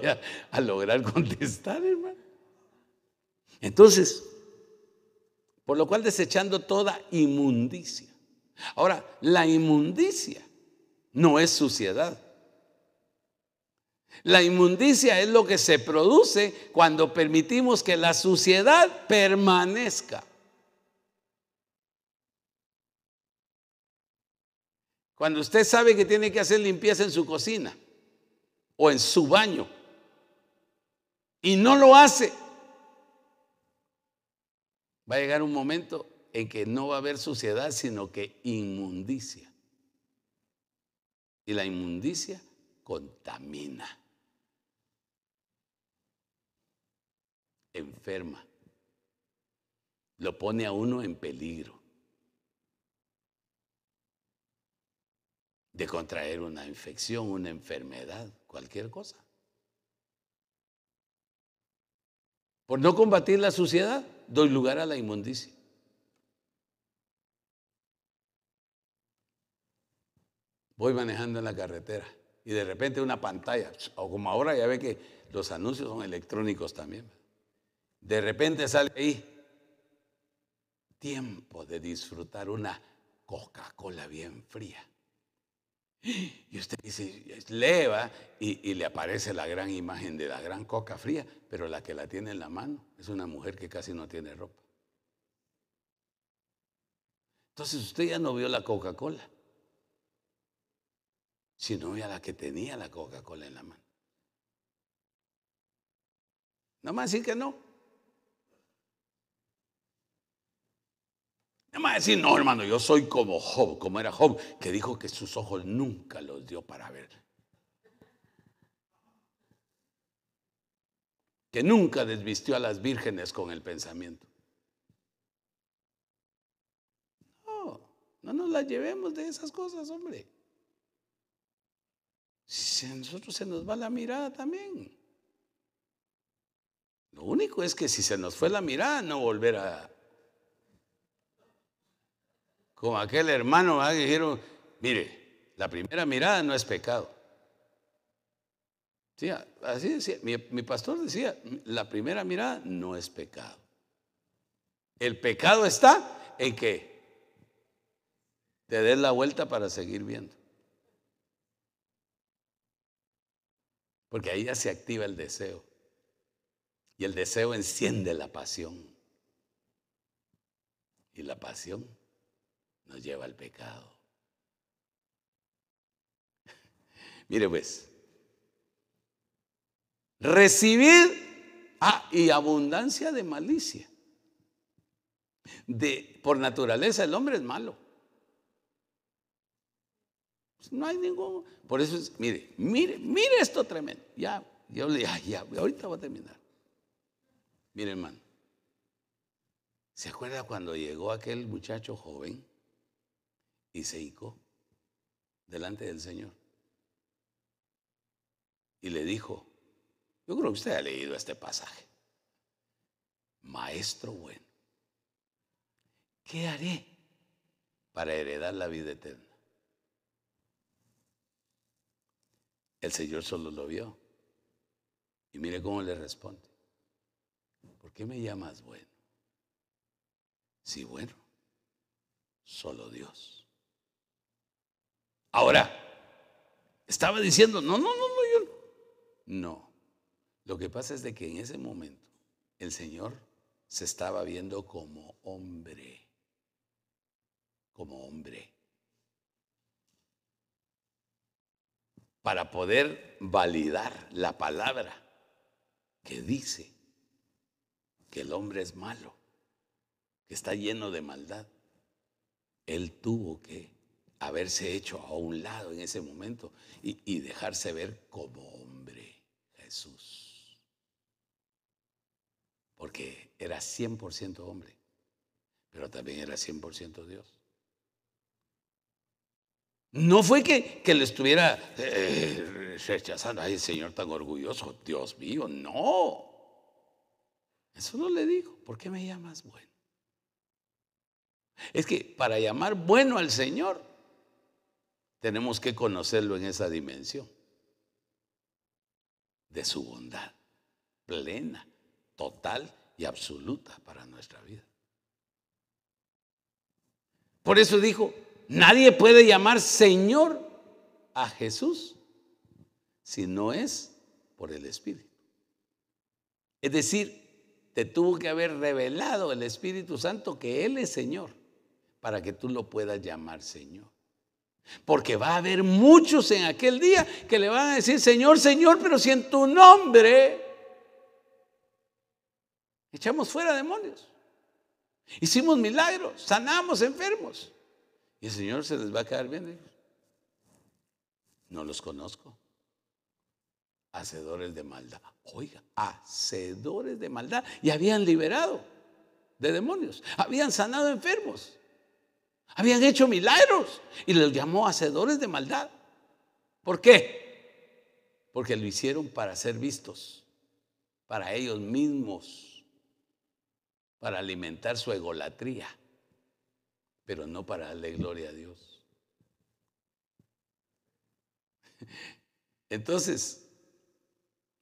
a, lograr contestar, hermano. Entonces, por lo cual desechando toda inmundicia. Ahora, la inmundicia no es suciedad. La inmundicia es lo que se produce cuando permitimos que la suciedad permanezca. Cuando usted sabe que tiene que hacer limpieza en su cocina o en su baño y no lo hace, va a llegar un momento en que no va a haber suciedad, sino que inmundicia. Y la inmundicia contamina, enferma, lo pone a uno en peligro. de contraer una infección, una enfermedad, cualquier cosa. Por no combatir la suciedad, doy lugar a la inmundicia. Voy manejando en la carretera y de repente una pantalla, o como ahora ya ve que los anuncios son electrónicos también. De repente sale ahí tiempo de disfrutar una Coca-Cola bien fría. Y usted dice, leva y, y, le aparece la gran imagen de la gran coca fría, pero la que la tiene en la mano es una mujer que casi no tiene ropa. Entonces usted ya no vio la Coca-Cola, sino a la que tenía la Coca-Cola en la mano. No más decir que no. No más decir, no, hermano, yo soy como Job, como era Job, que dijo que sus ojos nunca los dio para ver. Que nunca desvistió a las vírgenes con el pensamiento. No, no nos las llevemos de esas cosas, hombre. Si a nosotros se nos va la mirada también. Lo único es que si se nos fue la mirada, no volver a como aquel hermano dijeron, mire, la primera mirada no es pecado. Sí, así decía, mi, mi pastor decía, la primera mirada no es pecado. El pecado está en que te des la vuelta para seguir viendo. Porque ahí ya se activa el deseo. Y el deseo enciende la pasión. Y la pasión nos lleva al pecado. Mire pues, recibir ah, y abundancia de malicia. De, por naturaleza el hombre es malo. No hay ningún. Por eso es, mire, mire, mire esto tremendo. Ya, yo le ya, ya, ahorita voy a terminar. Mire, hermano. ¿Se acuerda cuando llegó aquel muchacho joven? y se hincó delante del Señor. Y le dijo, yo creo que usted ha leído este pasaje. maestro bueno, ¿qué haré para heredar la vida eterna? El Señor solo lo vio. Y mire cómo le responde. ¿Por qué me llamas bueno? Sí, bueno, solo Dios. Ahora, estaba diciendo, no, no, no, no, yo no. Lo que pasa es de que en ese momento el Señor se estaba viendo como hombre, como hombre. Para poder validar la palabra que dice que el hombre es malo, que está lleno de maldad. Él tuvo que haberse hecho a un lado en ese momento y, dejarse ver como hombre, Jesús. Porque era 100% hombre, pero también era 100% Dios. No fue que, que le estuviera eh, rechazando, ay, Señor tan orgulloso, Dios mío, no. Eso no le dijo, ¿por qué me llamas bueno? Es que para llamar bueno al Señor, tenemos que conocerlo en esa dimensión de su bondad plena, total y absoluta para nuestra vida. Por eso dijo, nadie puede llamar Señor a Jesús si no es por el Espíritu. Es decir, te tuvo que haber revelado el Espíritu Santo que Él es Señor para que tú lo puedas llamar Señor. Porque va a haber muchos en aquel día que le van a decir, Señor, Señor, pero si en tu nombre echamos fuera demonios, hicimos milagros, sanamos enfermos. Y el Señor se les va a quedar bien. No los conozco. Hacedores de maldad. Oiga, hacedores de maldad. Y habían liberado de demonios. Habían sanado enfermos. Habían hecho milagros y los llamó hacedores de maldad. ¿Por qué? Porque lo hicieron para ser vistos, para ellos mismos, para alimentar su egolatría, pero no para darle gloria a Dios. Entonces,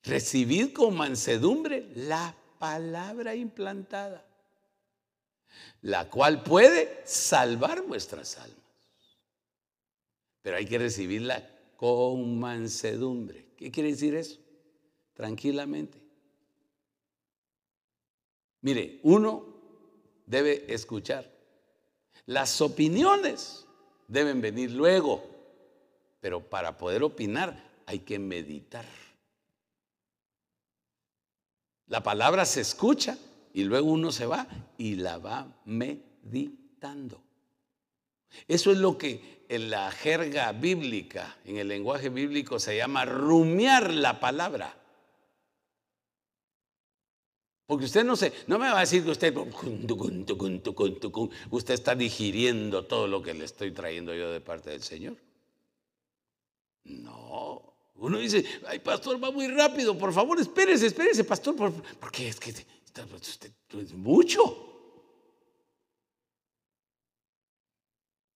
recibid con mansedumbre la palabra implantada la cual puede salvar vuestras almas. Pero hay que recibirla con mansedumbre. ¿Qué quiere decir eso? Tranquilamente. Mire, uno debe escuchar. Las opiniones deben venir luego, pero para poder opinar hay que meditar. La palabra se escucha y luego uno se va y la va meditando. Eso es lo que en la jerga bíblica, en el lenguaje bíblico se llama rumiar la palabra. Porque usted no se, no me va a decir que usted, usted está digiriendo todo lo que le estoy trayendo yo de parte del Señor. No. Uno dice, ay, pastor, va muy rápido, por favor, espérese, espérese, pastor, porque es que usted es mucho.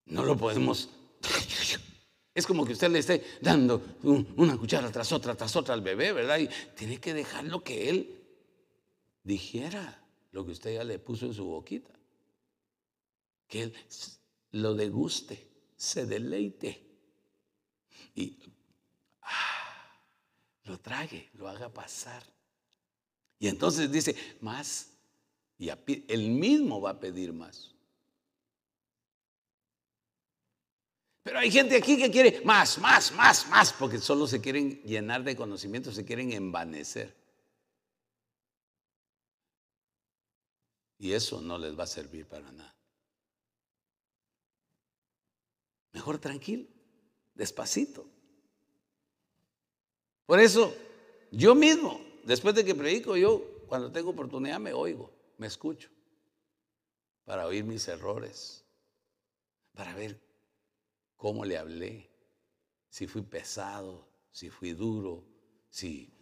No lo podemos. Es como que usted le esté dando una cuchara tras otra, tras otra al bebé, ¿verdad? Y tiene que dejarlo que él dijera lo que usted ya le puso en su boquita. Que él lo deguste, se deleite y ah, lo trague, lo haga pasar. Y entonces dice, más, y él mismo va a pedir más. Pero hay gente aquí que quiere más, más, más, más, porque solo se quieren llenar de conocimiento, se quieren envanecer. Y eso no les va a servir para nada. Mejor tranquilo, despacito. Por eso, yo mismo después de que predico, yo cuando tengo oportunidad me oigo, me escucho, para oír mis errores, para ver cómo le hablé, si fui pesado, si fui duro, si,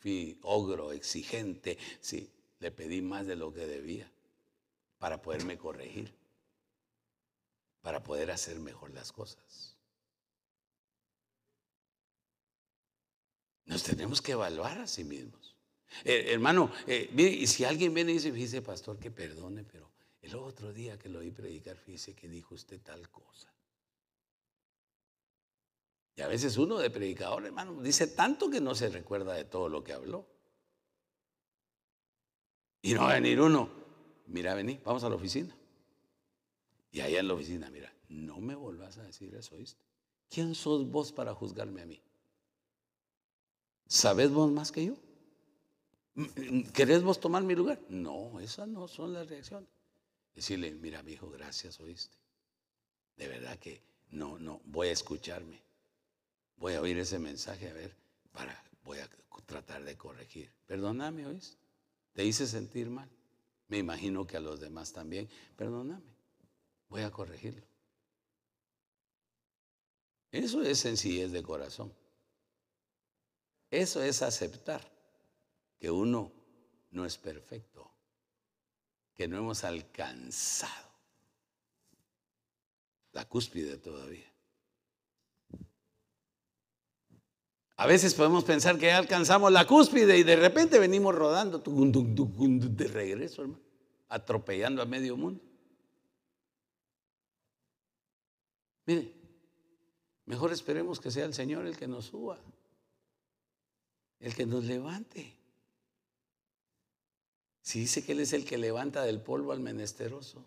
fui ogro, exigente, si le pedí más de lo que debía para poderme corregir, para poder hacer mejor las cosas. Nos tenemos que evaluar a sí mismos. Eh, hermano, eh, y si alguien viene y dice, fíjese, pastor, que perdone, pero el otro día que lo oí predicar, fíjese que dijo usted tal cosa. Y a veces uno de predicador, hermano, dice tanto que no se recuerda de todo lo que habló. Y no va a venir uno, mira, vení, vamos a la oficina. Y allá en la oficina, mira, no me volvás a decir eso, ¿viste? ¿Quién sos vos para juzgarme a mí? ¿Sabés vos más que yo? ¿Querés vos tomar mi lugar? No, esas no son las reacciones. Decirle, mira, mi hijo, gracias, oíste. De verdad que no, no, voy a escucharme. Voy a oír ese mensaje, a ver, para, voy a tratar de corregir. Perdóname, oíste. Te hice sentir mal. Me imagino que a los demás también. Perdóname. Voy a corregirlo. Eso es sencillez de corazón. Eso es aceptar que uno no es perfecto, que no hemos alcanzado la cúspide todavía. A veces podemos pensar que ya alcanzamos la cúspide y de repente venimos rodando de regreso, hermano, atropellando a medio mundo. Mire, mejor esperemos que sea el Señor el que nos suba el que nos levante. Si dice que Él es el que levanta del polvo al menesteroso,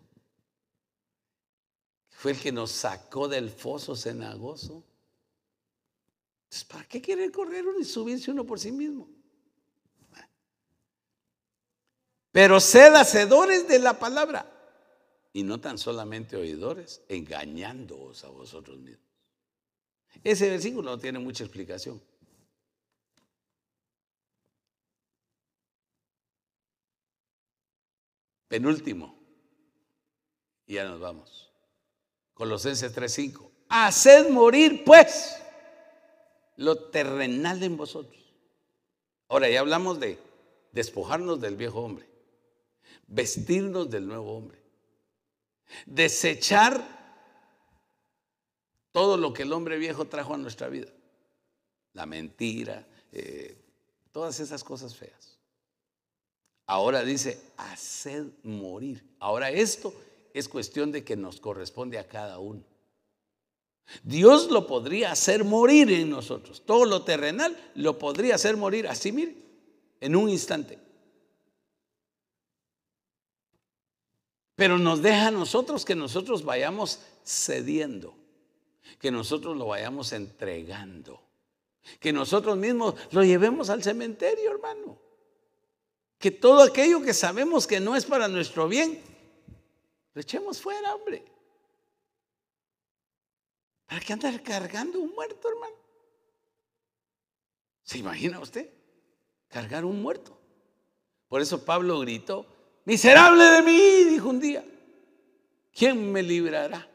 fue el que nos sacó del foso cenagoso. ¿Para qué quiere correr uno y subirse uno por sí mismo? Pero sed hacedores de la palabra y no tan solamente oidores, engañándoos a vosotros mismos. Ese versículo no tiene mucha explicación. Penúltimo. Y ya nos vamos. Colosenses 3:5. Haced morir pues lo terrenal en vosotros. Ahora ya hablamos de despojarnos del viejo hombre, vestirnos del nuevo hombre, desechar todo lo que el hombre viejo trajo a nuestra vida, la mentira, eh, todas esas cosas feas. Ahora dice, haced morir. Ahora esto es cuestión de que nos corresponde a cada uno. Dios lo podría hacer morir en nosotros. Todo lo terrenal lo podría hacer morir así, mire, en un instante. Pero nos deja a nosotros que nosotros vayamos cediendo, que nosotros lo vayamos entregando, que nosotros mismos lo llevemos al cementerio, hermano que todo aquello que sabemos que no es para nuestro bien, lo echemos fuera, hombre. ¿Para qué andar cargando un muerto, hermano? ¿Se imagina usted? Cargar un muerto. Por eso Pablo gritó, miserable de mí, dijo un día, ¿quién me librará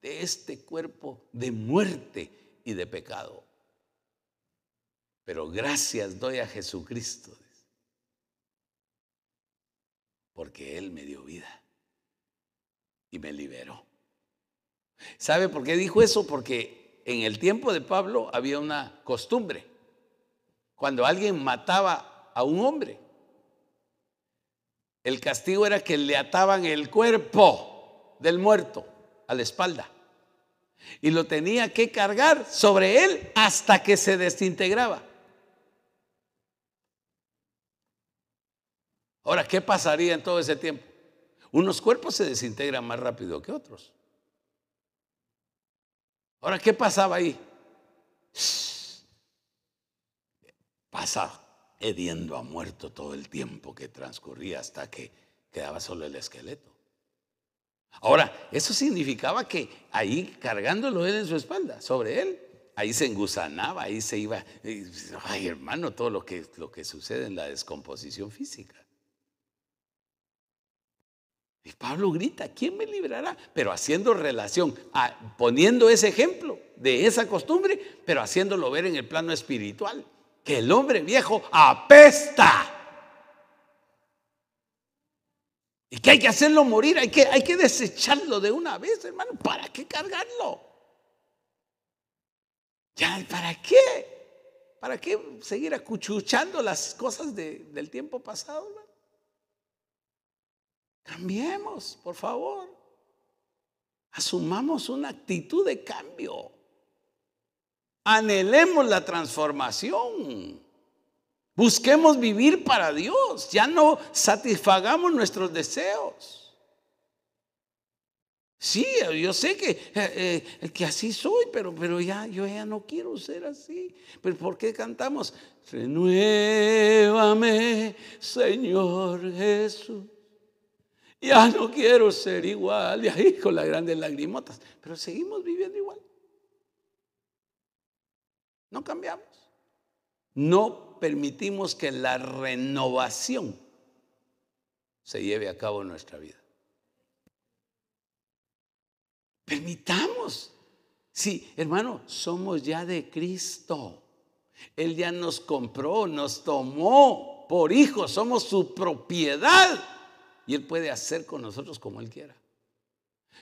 de este cuerpo de muerte y de pecado? Pero gracias doy a Jesucristo porque Él me dio vida y me liberó. ¿Sabe por qué dijo eso? Porque en el tiempo de Pablo había una costumbre. Cuando alguien mataba a un hombre, el castigo era que le ataban el cuerpo del muerto a la espalda y lo tenía que cargar sobre él hasta que se desintegraba. Ahora, ¿qué pasaría en todo ese tiempo? Unos cuerpos se desintegran más rápido que otros. Ahora, ¿qué pasaba ahí? Pasa hediendo a muerto todo el tiempo que transcurría hasta que quedaba solo el esqueleto. Ahora, eso significaba que ahí cargándolo él en su espalda, sobre él, ahí se engusanaba, ahí se iba, ay hermano, todo lo que, lo que sucede en la descomposición física. Y Pablo grita, ¿quién me librará? Pero haciendo relación, poniendo ese ejemplo de esa costumbre, pero haciéndolo ver en el plano espiritual, que el hombre viejo apesta. Y que hay que hacerlo morir, hay que, hay que desecharlo de una vez, hermano. ¿Para qué cargarlo? Ya, ¿para qué? ¿Para qué seguir acuchuchando las cosas del tiempo pasado, hermano? Cambiemos, por favor. Asumamos una actitud de cambio. Anhelemos la transformación. Busquemos vivir para Dios. Ya no satisfagamos nuestros deseos. Sí, yo sé que, eh, eh, que así soy, pero, pero ya, yo ya no quiero ser así. ¿Pero por qué cantamos? Renuévame, Señor Jesús. Ya no quiero ser igual. Y ahí con las grandes lagrimotas. Pero seguimos viviendo igual. No cambiamos. No permitimos que la renovación se lleve a cabo en nuestra vida. Permitamos. Sí, hermano, somos ya de Cristo. Él ya nos compró, nos tomó por hijos, somos su propiedad. Y Él puede hacer con nosotros como Él quiera.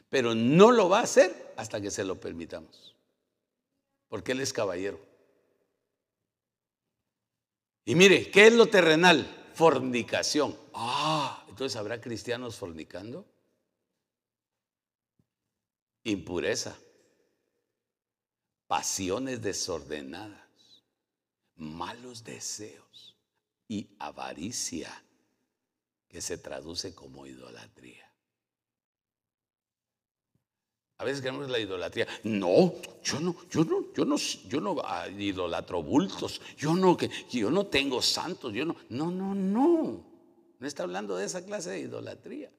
Pero no lo va a hacer hasta que se lo permitamos. Porque Él es caballero. Y mire, ¿qué es lo terrenal? Fornicación. Ah, entonces habrá cristianos fornicando. Impureza. Pasiones desordenadas. Malos deseos. Y avaricia que se traduce como idolatría. A veces queremos la idolatría. No, yo no, yo no, yo no, yo no idolatro bultos. Yo no, que yo no tengo santos. Yo no, no, no, no. No está hablando de esa clase de idolatría.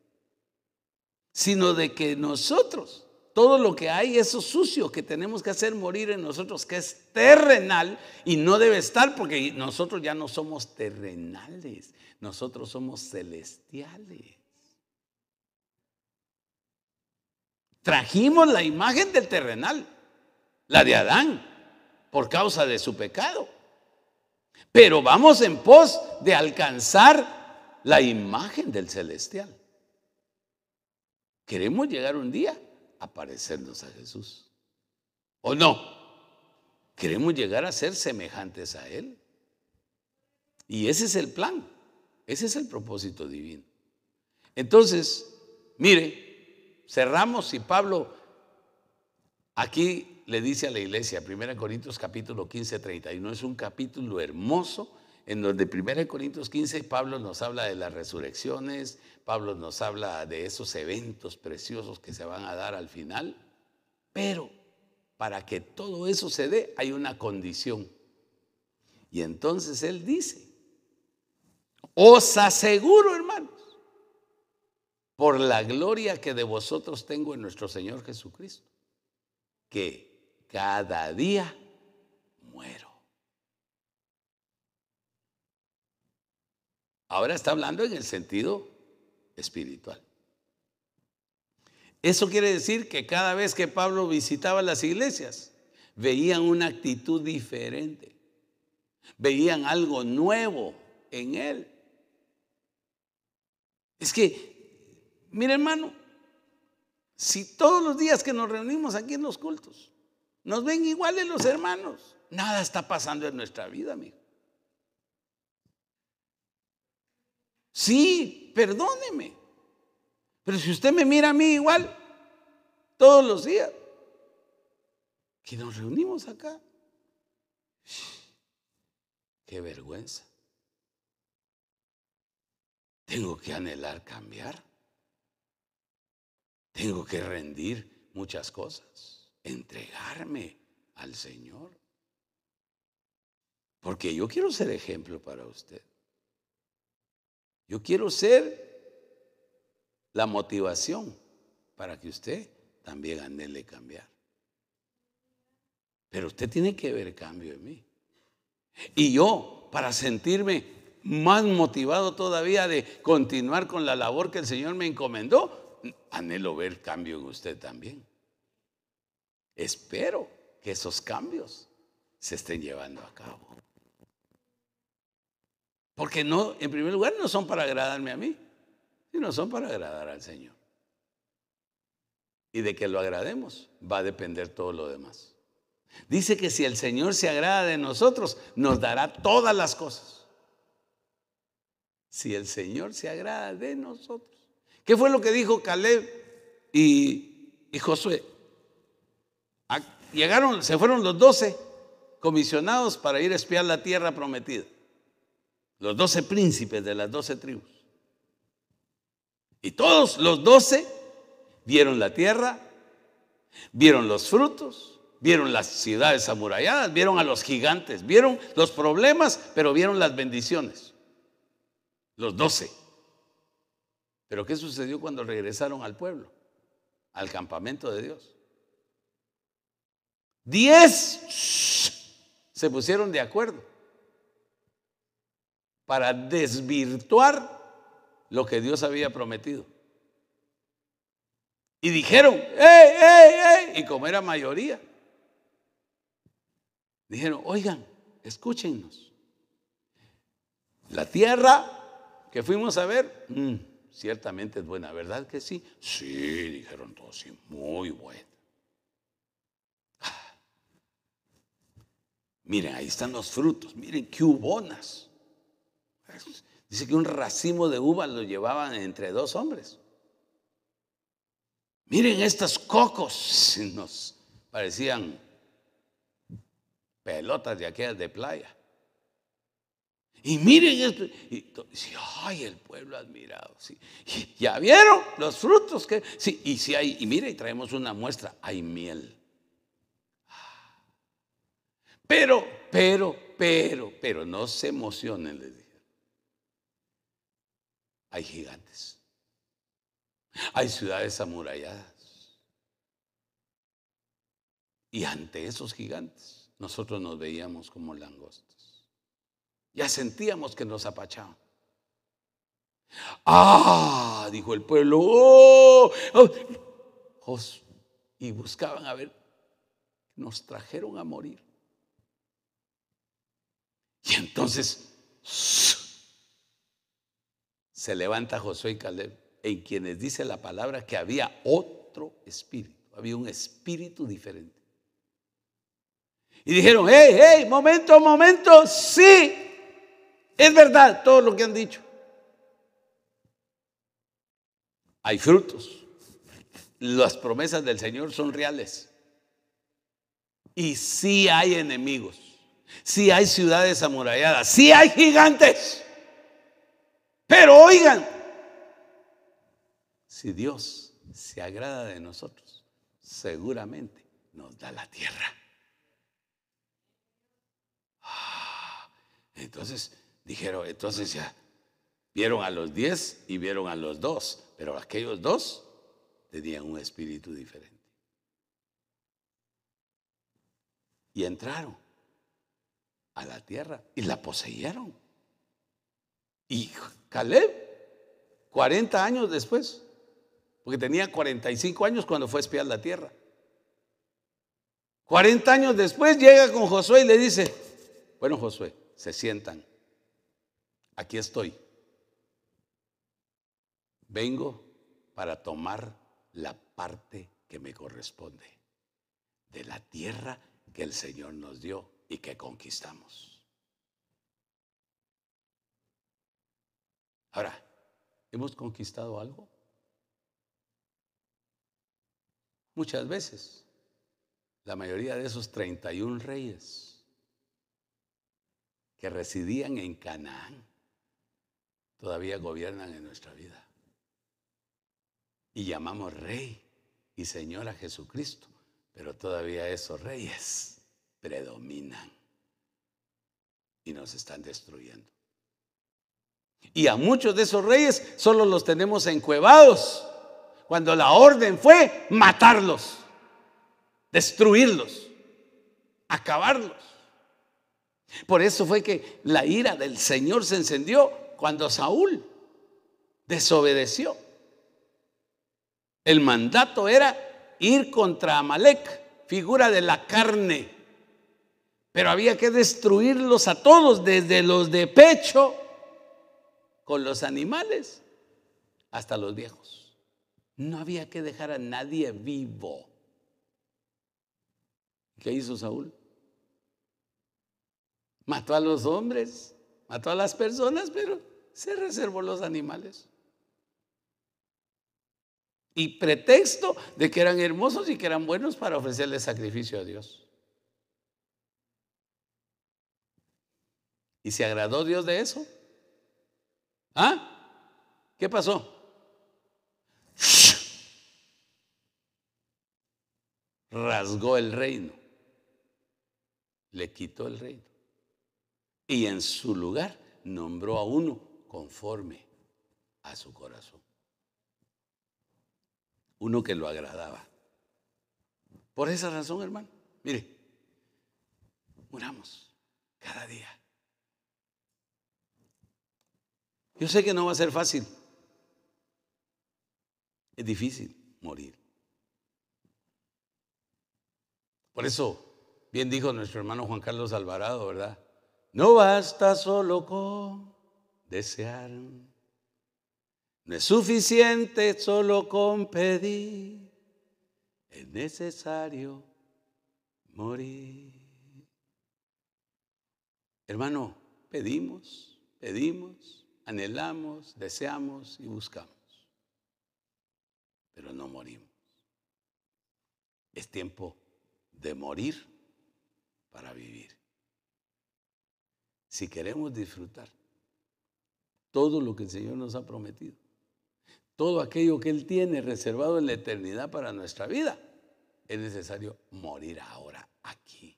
Sino de que nosotros, todo lo que hay, eso sucio que tenemos que hacer morir en nosotros, que es terrenal y no debe estar porque nosotros ya no somos terrenales. Nosotros somos celestiales. Trajimos la imagen del terrenal, la de Adán, por causa de su pecado. Pero vamos en pos de alcanzar la imagen del celestial. Queremos llegar un día a parecernos a Jesús. ¿O no? Queremos llegar a ser semejantes a Él. Y ese es el plan. Ese es el propósito divino. Entonces, mire, cerramos y Pablo aquí le dice a la iglesia, 1 Corintios capítulo 15, 31, es un capítulo hermoso en donde 1 Corintios 15 Pablo nos habla de las resurrecciones, Pablo nos habla de esos eventos preciosos que se van a dar al final, pero para que todo eso se dé hay una condición. Y entonces él dice, os aseguro, hermanos, por la gloria que de vosotros tengo en nuestro Señor Jesucristo, que cada día muero. Ahora está hablando en el sentido espiritual. Eso quiere decir que cada vez que Pablo visitaba las iglesias, veían una actitud diferente, veían algo nuevo en él. Es que, mire hermano, si todos los días que nos reunimos aquí en los cultos nos ven iguales los hermanos, nada está pasando en nuestra vida, amigo. Sí, perdóneme. Pero si usted me mira a mí igual todos los días, que nos reunimos acá, qué vergüenza. Tengo que anhelar cambiar. Tengo que rendir muchas cosas, entregarme al Señor. Porque yo quiero ser ejemplo para usted. Yo quiero ser la motivación para que usted también anhele cambiar. Pero usted tiene que ver cambio en mí. Y yo, para sentirme más motivado todavía de continuar con la labor que el Señor me encomendó, anhelo ver cambio en usted también. Espero que esos cambios se estén llevando a cabo. Porque no, en primer lugar, no son para agradarme a mí. y no son para agradar al Señor. Y de que lo agrademos va a depender todo lo demás. Dice que si el Señor se agrada de nosotros, nos dará todas las cosas. Si el Señor se agrada de nosotros. ¿Qué fue lo que dijo Caleb y, y Josué? Llegaron, se fueron los doce comisionados para ir a espiar la tierra prometida. Los doce príncipes de las doce tribus. Y todos los doce vieron la tierra, vieron los frutos, vieron las ciudades amuralladas, vieron a los gigantes, vieron los problemas, pero vieron las bendiciones. Los doce. Pero ¿qué sucedió cuando regresaron al pueblo? Al campamento de Dios. Diez se pusieron de acuerdo para desvirtuar lo que Dios había prometido. Y dijeron, ¡ey, ey, ey! Y como era mayoría, dijeron, oigan, escúchenos. La tierra que fuimos a ver, mm, ciertamente es buena, ¿verdad que sí? Sí, dijeron todos, sí, muy buena. Ah. Miren, ahí están los frutos, miren qué ubonas. Dice que un racimo de uvas lo llevaban entre dos hombres. Miren estos cocos, nos parecían pelotas de aquellas de playa. Y miren esto. Y, ay, el pueblo admirado. Ya vieron los frutos que. Sí, y si hay, y mire, y traemos una muestra, hay miel. Pero, pero, pero, pero, no se emocionen, les hay gigantes. Hay ciudades amuralladas. Y ante esos gigantes nosotros nos veíamos como langostas. Ya sentíamos que nos apachaban. Ah, dijo el pueblo. Oh, oh". Y buscaban a ver. Nos trajeron a morir. Y entonces se levanta Josué y Caleb, en quienes dice la palabra que había otro espíritu, había un espíritu diferente. Y dijeron, hey, hey, momento, momento, sí, es verdad todo lo que han dicho. Hay frutos. Las promesas del Señor son reales. Y sí hay enemigos. Sí hay ciudades amuralladas. Sí hay gigantes. Pero oigan, si Dios se agrada de nosotros, seguramente nos da la tierra. Ah, entonces dijeron, entonces ya vieron a los diez y vieron a los dos, pero aquellos dos tenían un espíritu diferente. Y entraron a la tierra y la poseyeron. Y Caleb, 40 años después, porque tenía 45 años cuando fue a espiar la tierra. 40 años después llega con Josué y le dice, bueno Josué, se sientan, aquí estoy. Vengo para tomar la parte que me corresponde de la tierra que el Señor nos dio y que conquistamos. Ahora, ¿hemos conquistado algo? Muchas veces, la mayoría de esos 31 reyes que residían en Canaán todavía gobiernan en nuestra vida. Y llamamos rey y señor a Jesucristo, pero todavía esos reyes predominan y nos están destruyendo. Y a muchos de esos reyes solo los tenemos encuevados, cuando la orden fue matarlos, destruirlos, acabarlos. Por eso fue que la ira del Señor se encendió cuando Saúl desobedeció. El mandato era ir contra Amalek, figura de la carne. Pero había que destruirlos a todos, desde los de pecho con los animales hasta los viejos. No había que dejar a nadie vivo. ¿Qué hizo Saúl? Mató a los hombres, mató a las personas, pero se reservó los animales. Y pretexto de que eran hermosos y que eran buenos para ofrecerle sacrificio a Dios. ¿Y se agradó Dios de eso? ¿Ah? ¿Qué pasó? Rasgó el reino. Le quitó el reino. Y en su lugar nombró a uno conforme a su corazón. Uno que lo agradaba. Por esa razón, hermano, mire, muramos cada día. Yo sé que no va a ser fácil. Es difícil morir. Por eso, bien dijo nuestro hermano Juan Carlos Alvarado, ¿verdad? No basta solo con desear. No es suficiente solo con pedir. Es necesario morir. Hermano, pedimos, pedimos, anhelamos, deseamos y buscamos. Pero no morimos. Es tiempo de morir para vivir si queremos disfrutar todo lo que el Señor nos ha prometido, todo aquello que Él tiene reservado en la eternidad para nuestra vida, es necesario morir ahora, aquí,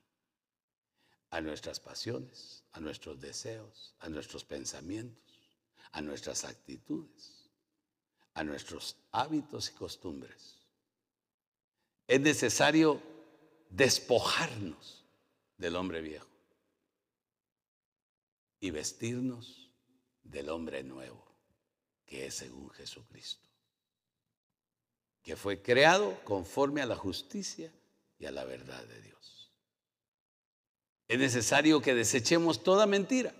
a nuestras pasiones, a nuestros deseos, a nuestros pensamientos, a nuestras actitudes, a nuestros hábitos y costumbres. Es necesario despojarnos del hombre viejo y vestirnos del hombre nuevo, que es según Jesucristo, que fue creado conforme a la justicia y a la verdad de Dios. Es necesario que desechemos toda mentira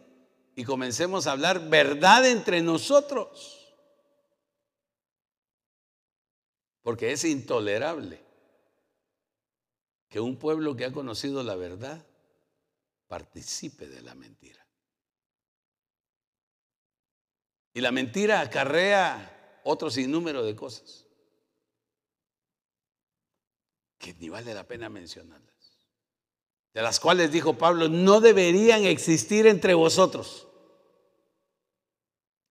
y comencemos a hablar verdad entre nosotros, porque es intolerable que un pueblo que ha conocido la verdad participe de la mentira. Y la mentira acarrea otro sinnúmero de cosas que ni vale la pena mencionarlas. De las cuales dijo Pablo, no deberían existir entre vosotros.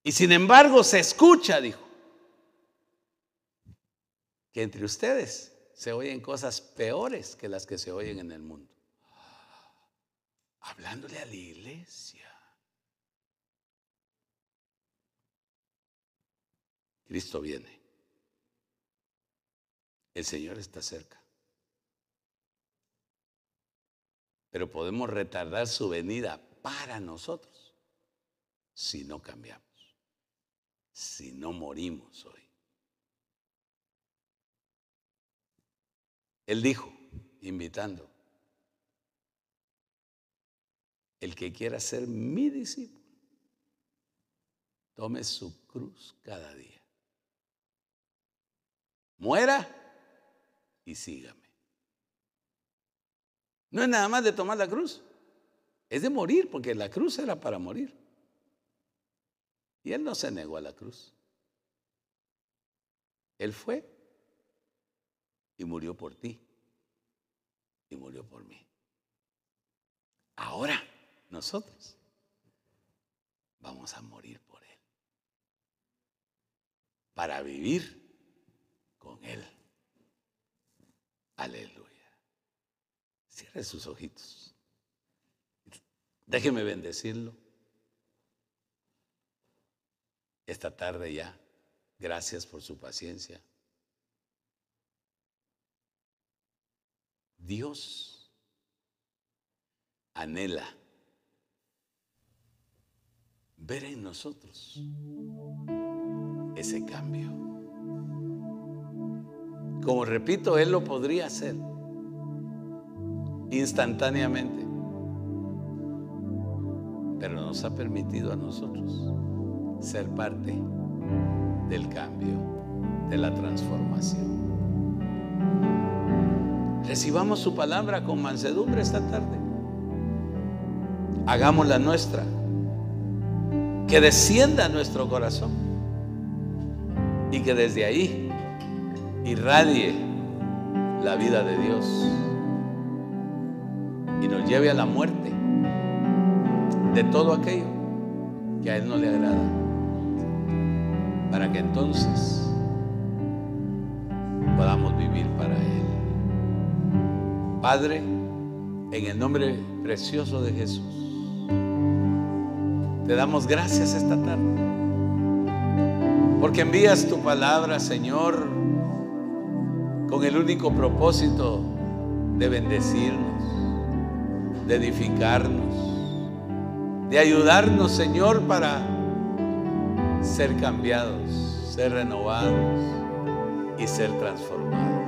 Y sin embargo se escucha, dijo, que entre ustedes se oyen cosas peores que las que se oyen en el mundo. Hablándole a la iglesia. Cristo viene. El Señor está cerca. Pero podemos retardar su venida para nosotros si no cambiamos, si no morimos hoy. Él dijo, invitando, el que quiera ser mi discípulo, tome su cruz cada día muera y sígame. No es nada más de tomar la cruz, es de morir, porque la cruz era para morir. Y él no se negó a la cruz. Él fue y murió por ti y murió por mí. Ahora nosotros vamos a morir por Él. Para vivir con Él. Aleluya. Cierre sus ojitos. Déjeme bendecirlo. Esta tarde ya. Gracias por su paciencia. Dios anhela ver en nosotros ese cambio. Como repito, Él lo podría hacer instantáneamente. Pero nos ha permitido a nosotros ser parte del cambio, de la transformación. Recibamos su palabra con mansedumbre esta tarde. Hagámosla nuestra. Que descienda nuestro corazón. Y que desde ahí irradie la vida de Dios. Y nos lleve a la muerte de todo aquello que a Él no le agrada. Para que entonces podamos vivir para Él. Padre, en el nombre precioso de Jesús, te damos gracias esta tarde. Porque envías tu palabra, Señor, con el único propósito de bendecirnos, de edificarnos de ayudarnos, Señor, para ser cambiados, ser renovados y ser transformados.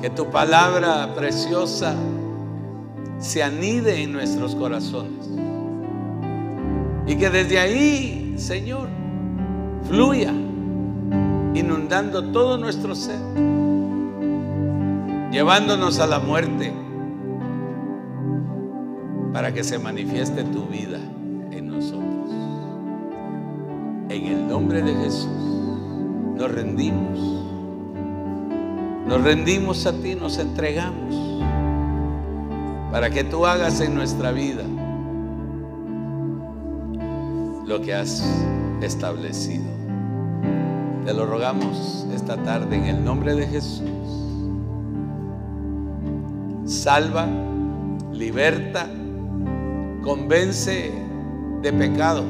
Que tu palabra preciosa se anide en nuestros corazones. Y que desde ahí, Señor, fluya, inundando todo nuestro ser, llevándonos a la muerte para que se manifieste tu vida en nosotros. En el nombre de Jesús nos rendimos. Nos rendimos a ti, nos entregamos para que tú hagas en nuestra vida lo que has establecido. Te lo rogamos esta tarde en el nombre de Jesús. Salva, liberta, convence de pecado.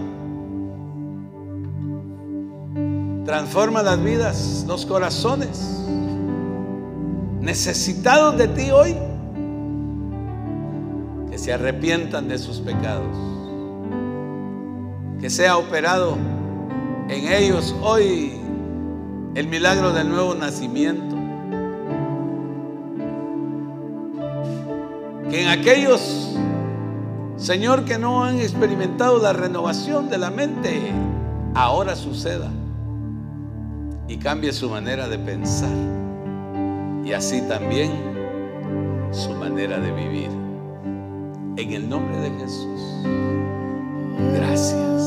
Transforma las vidas, los corazones necesitados de ti hoy, que se arrepientan de sus pecados, que sea operado en ellos hoy el milagro del nuevo nacimiento. Que en aquellos Señor, que no han experimentado la renovación de la mente, ahora suceda y cambie su manera de pensar y así también su manera de vivir. En el nombre de Jesús. Gracias.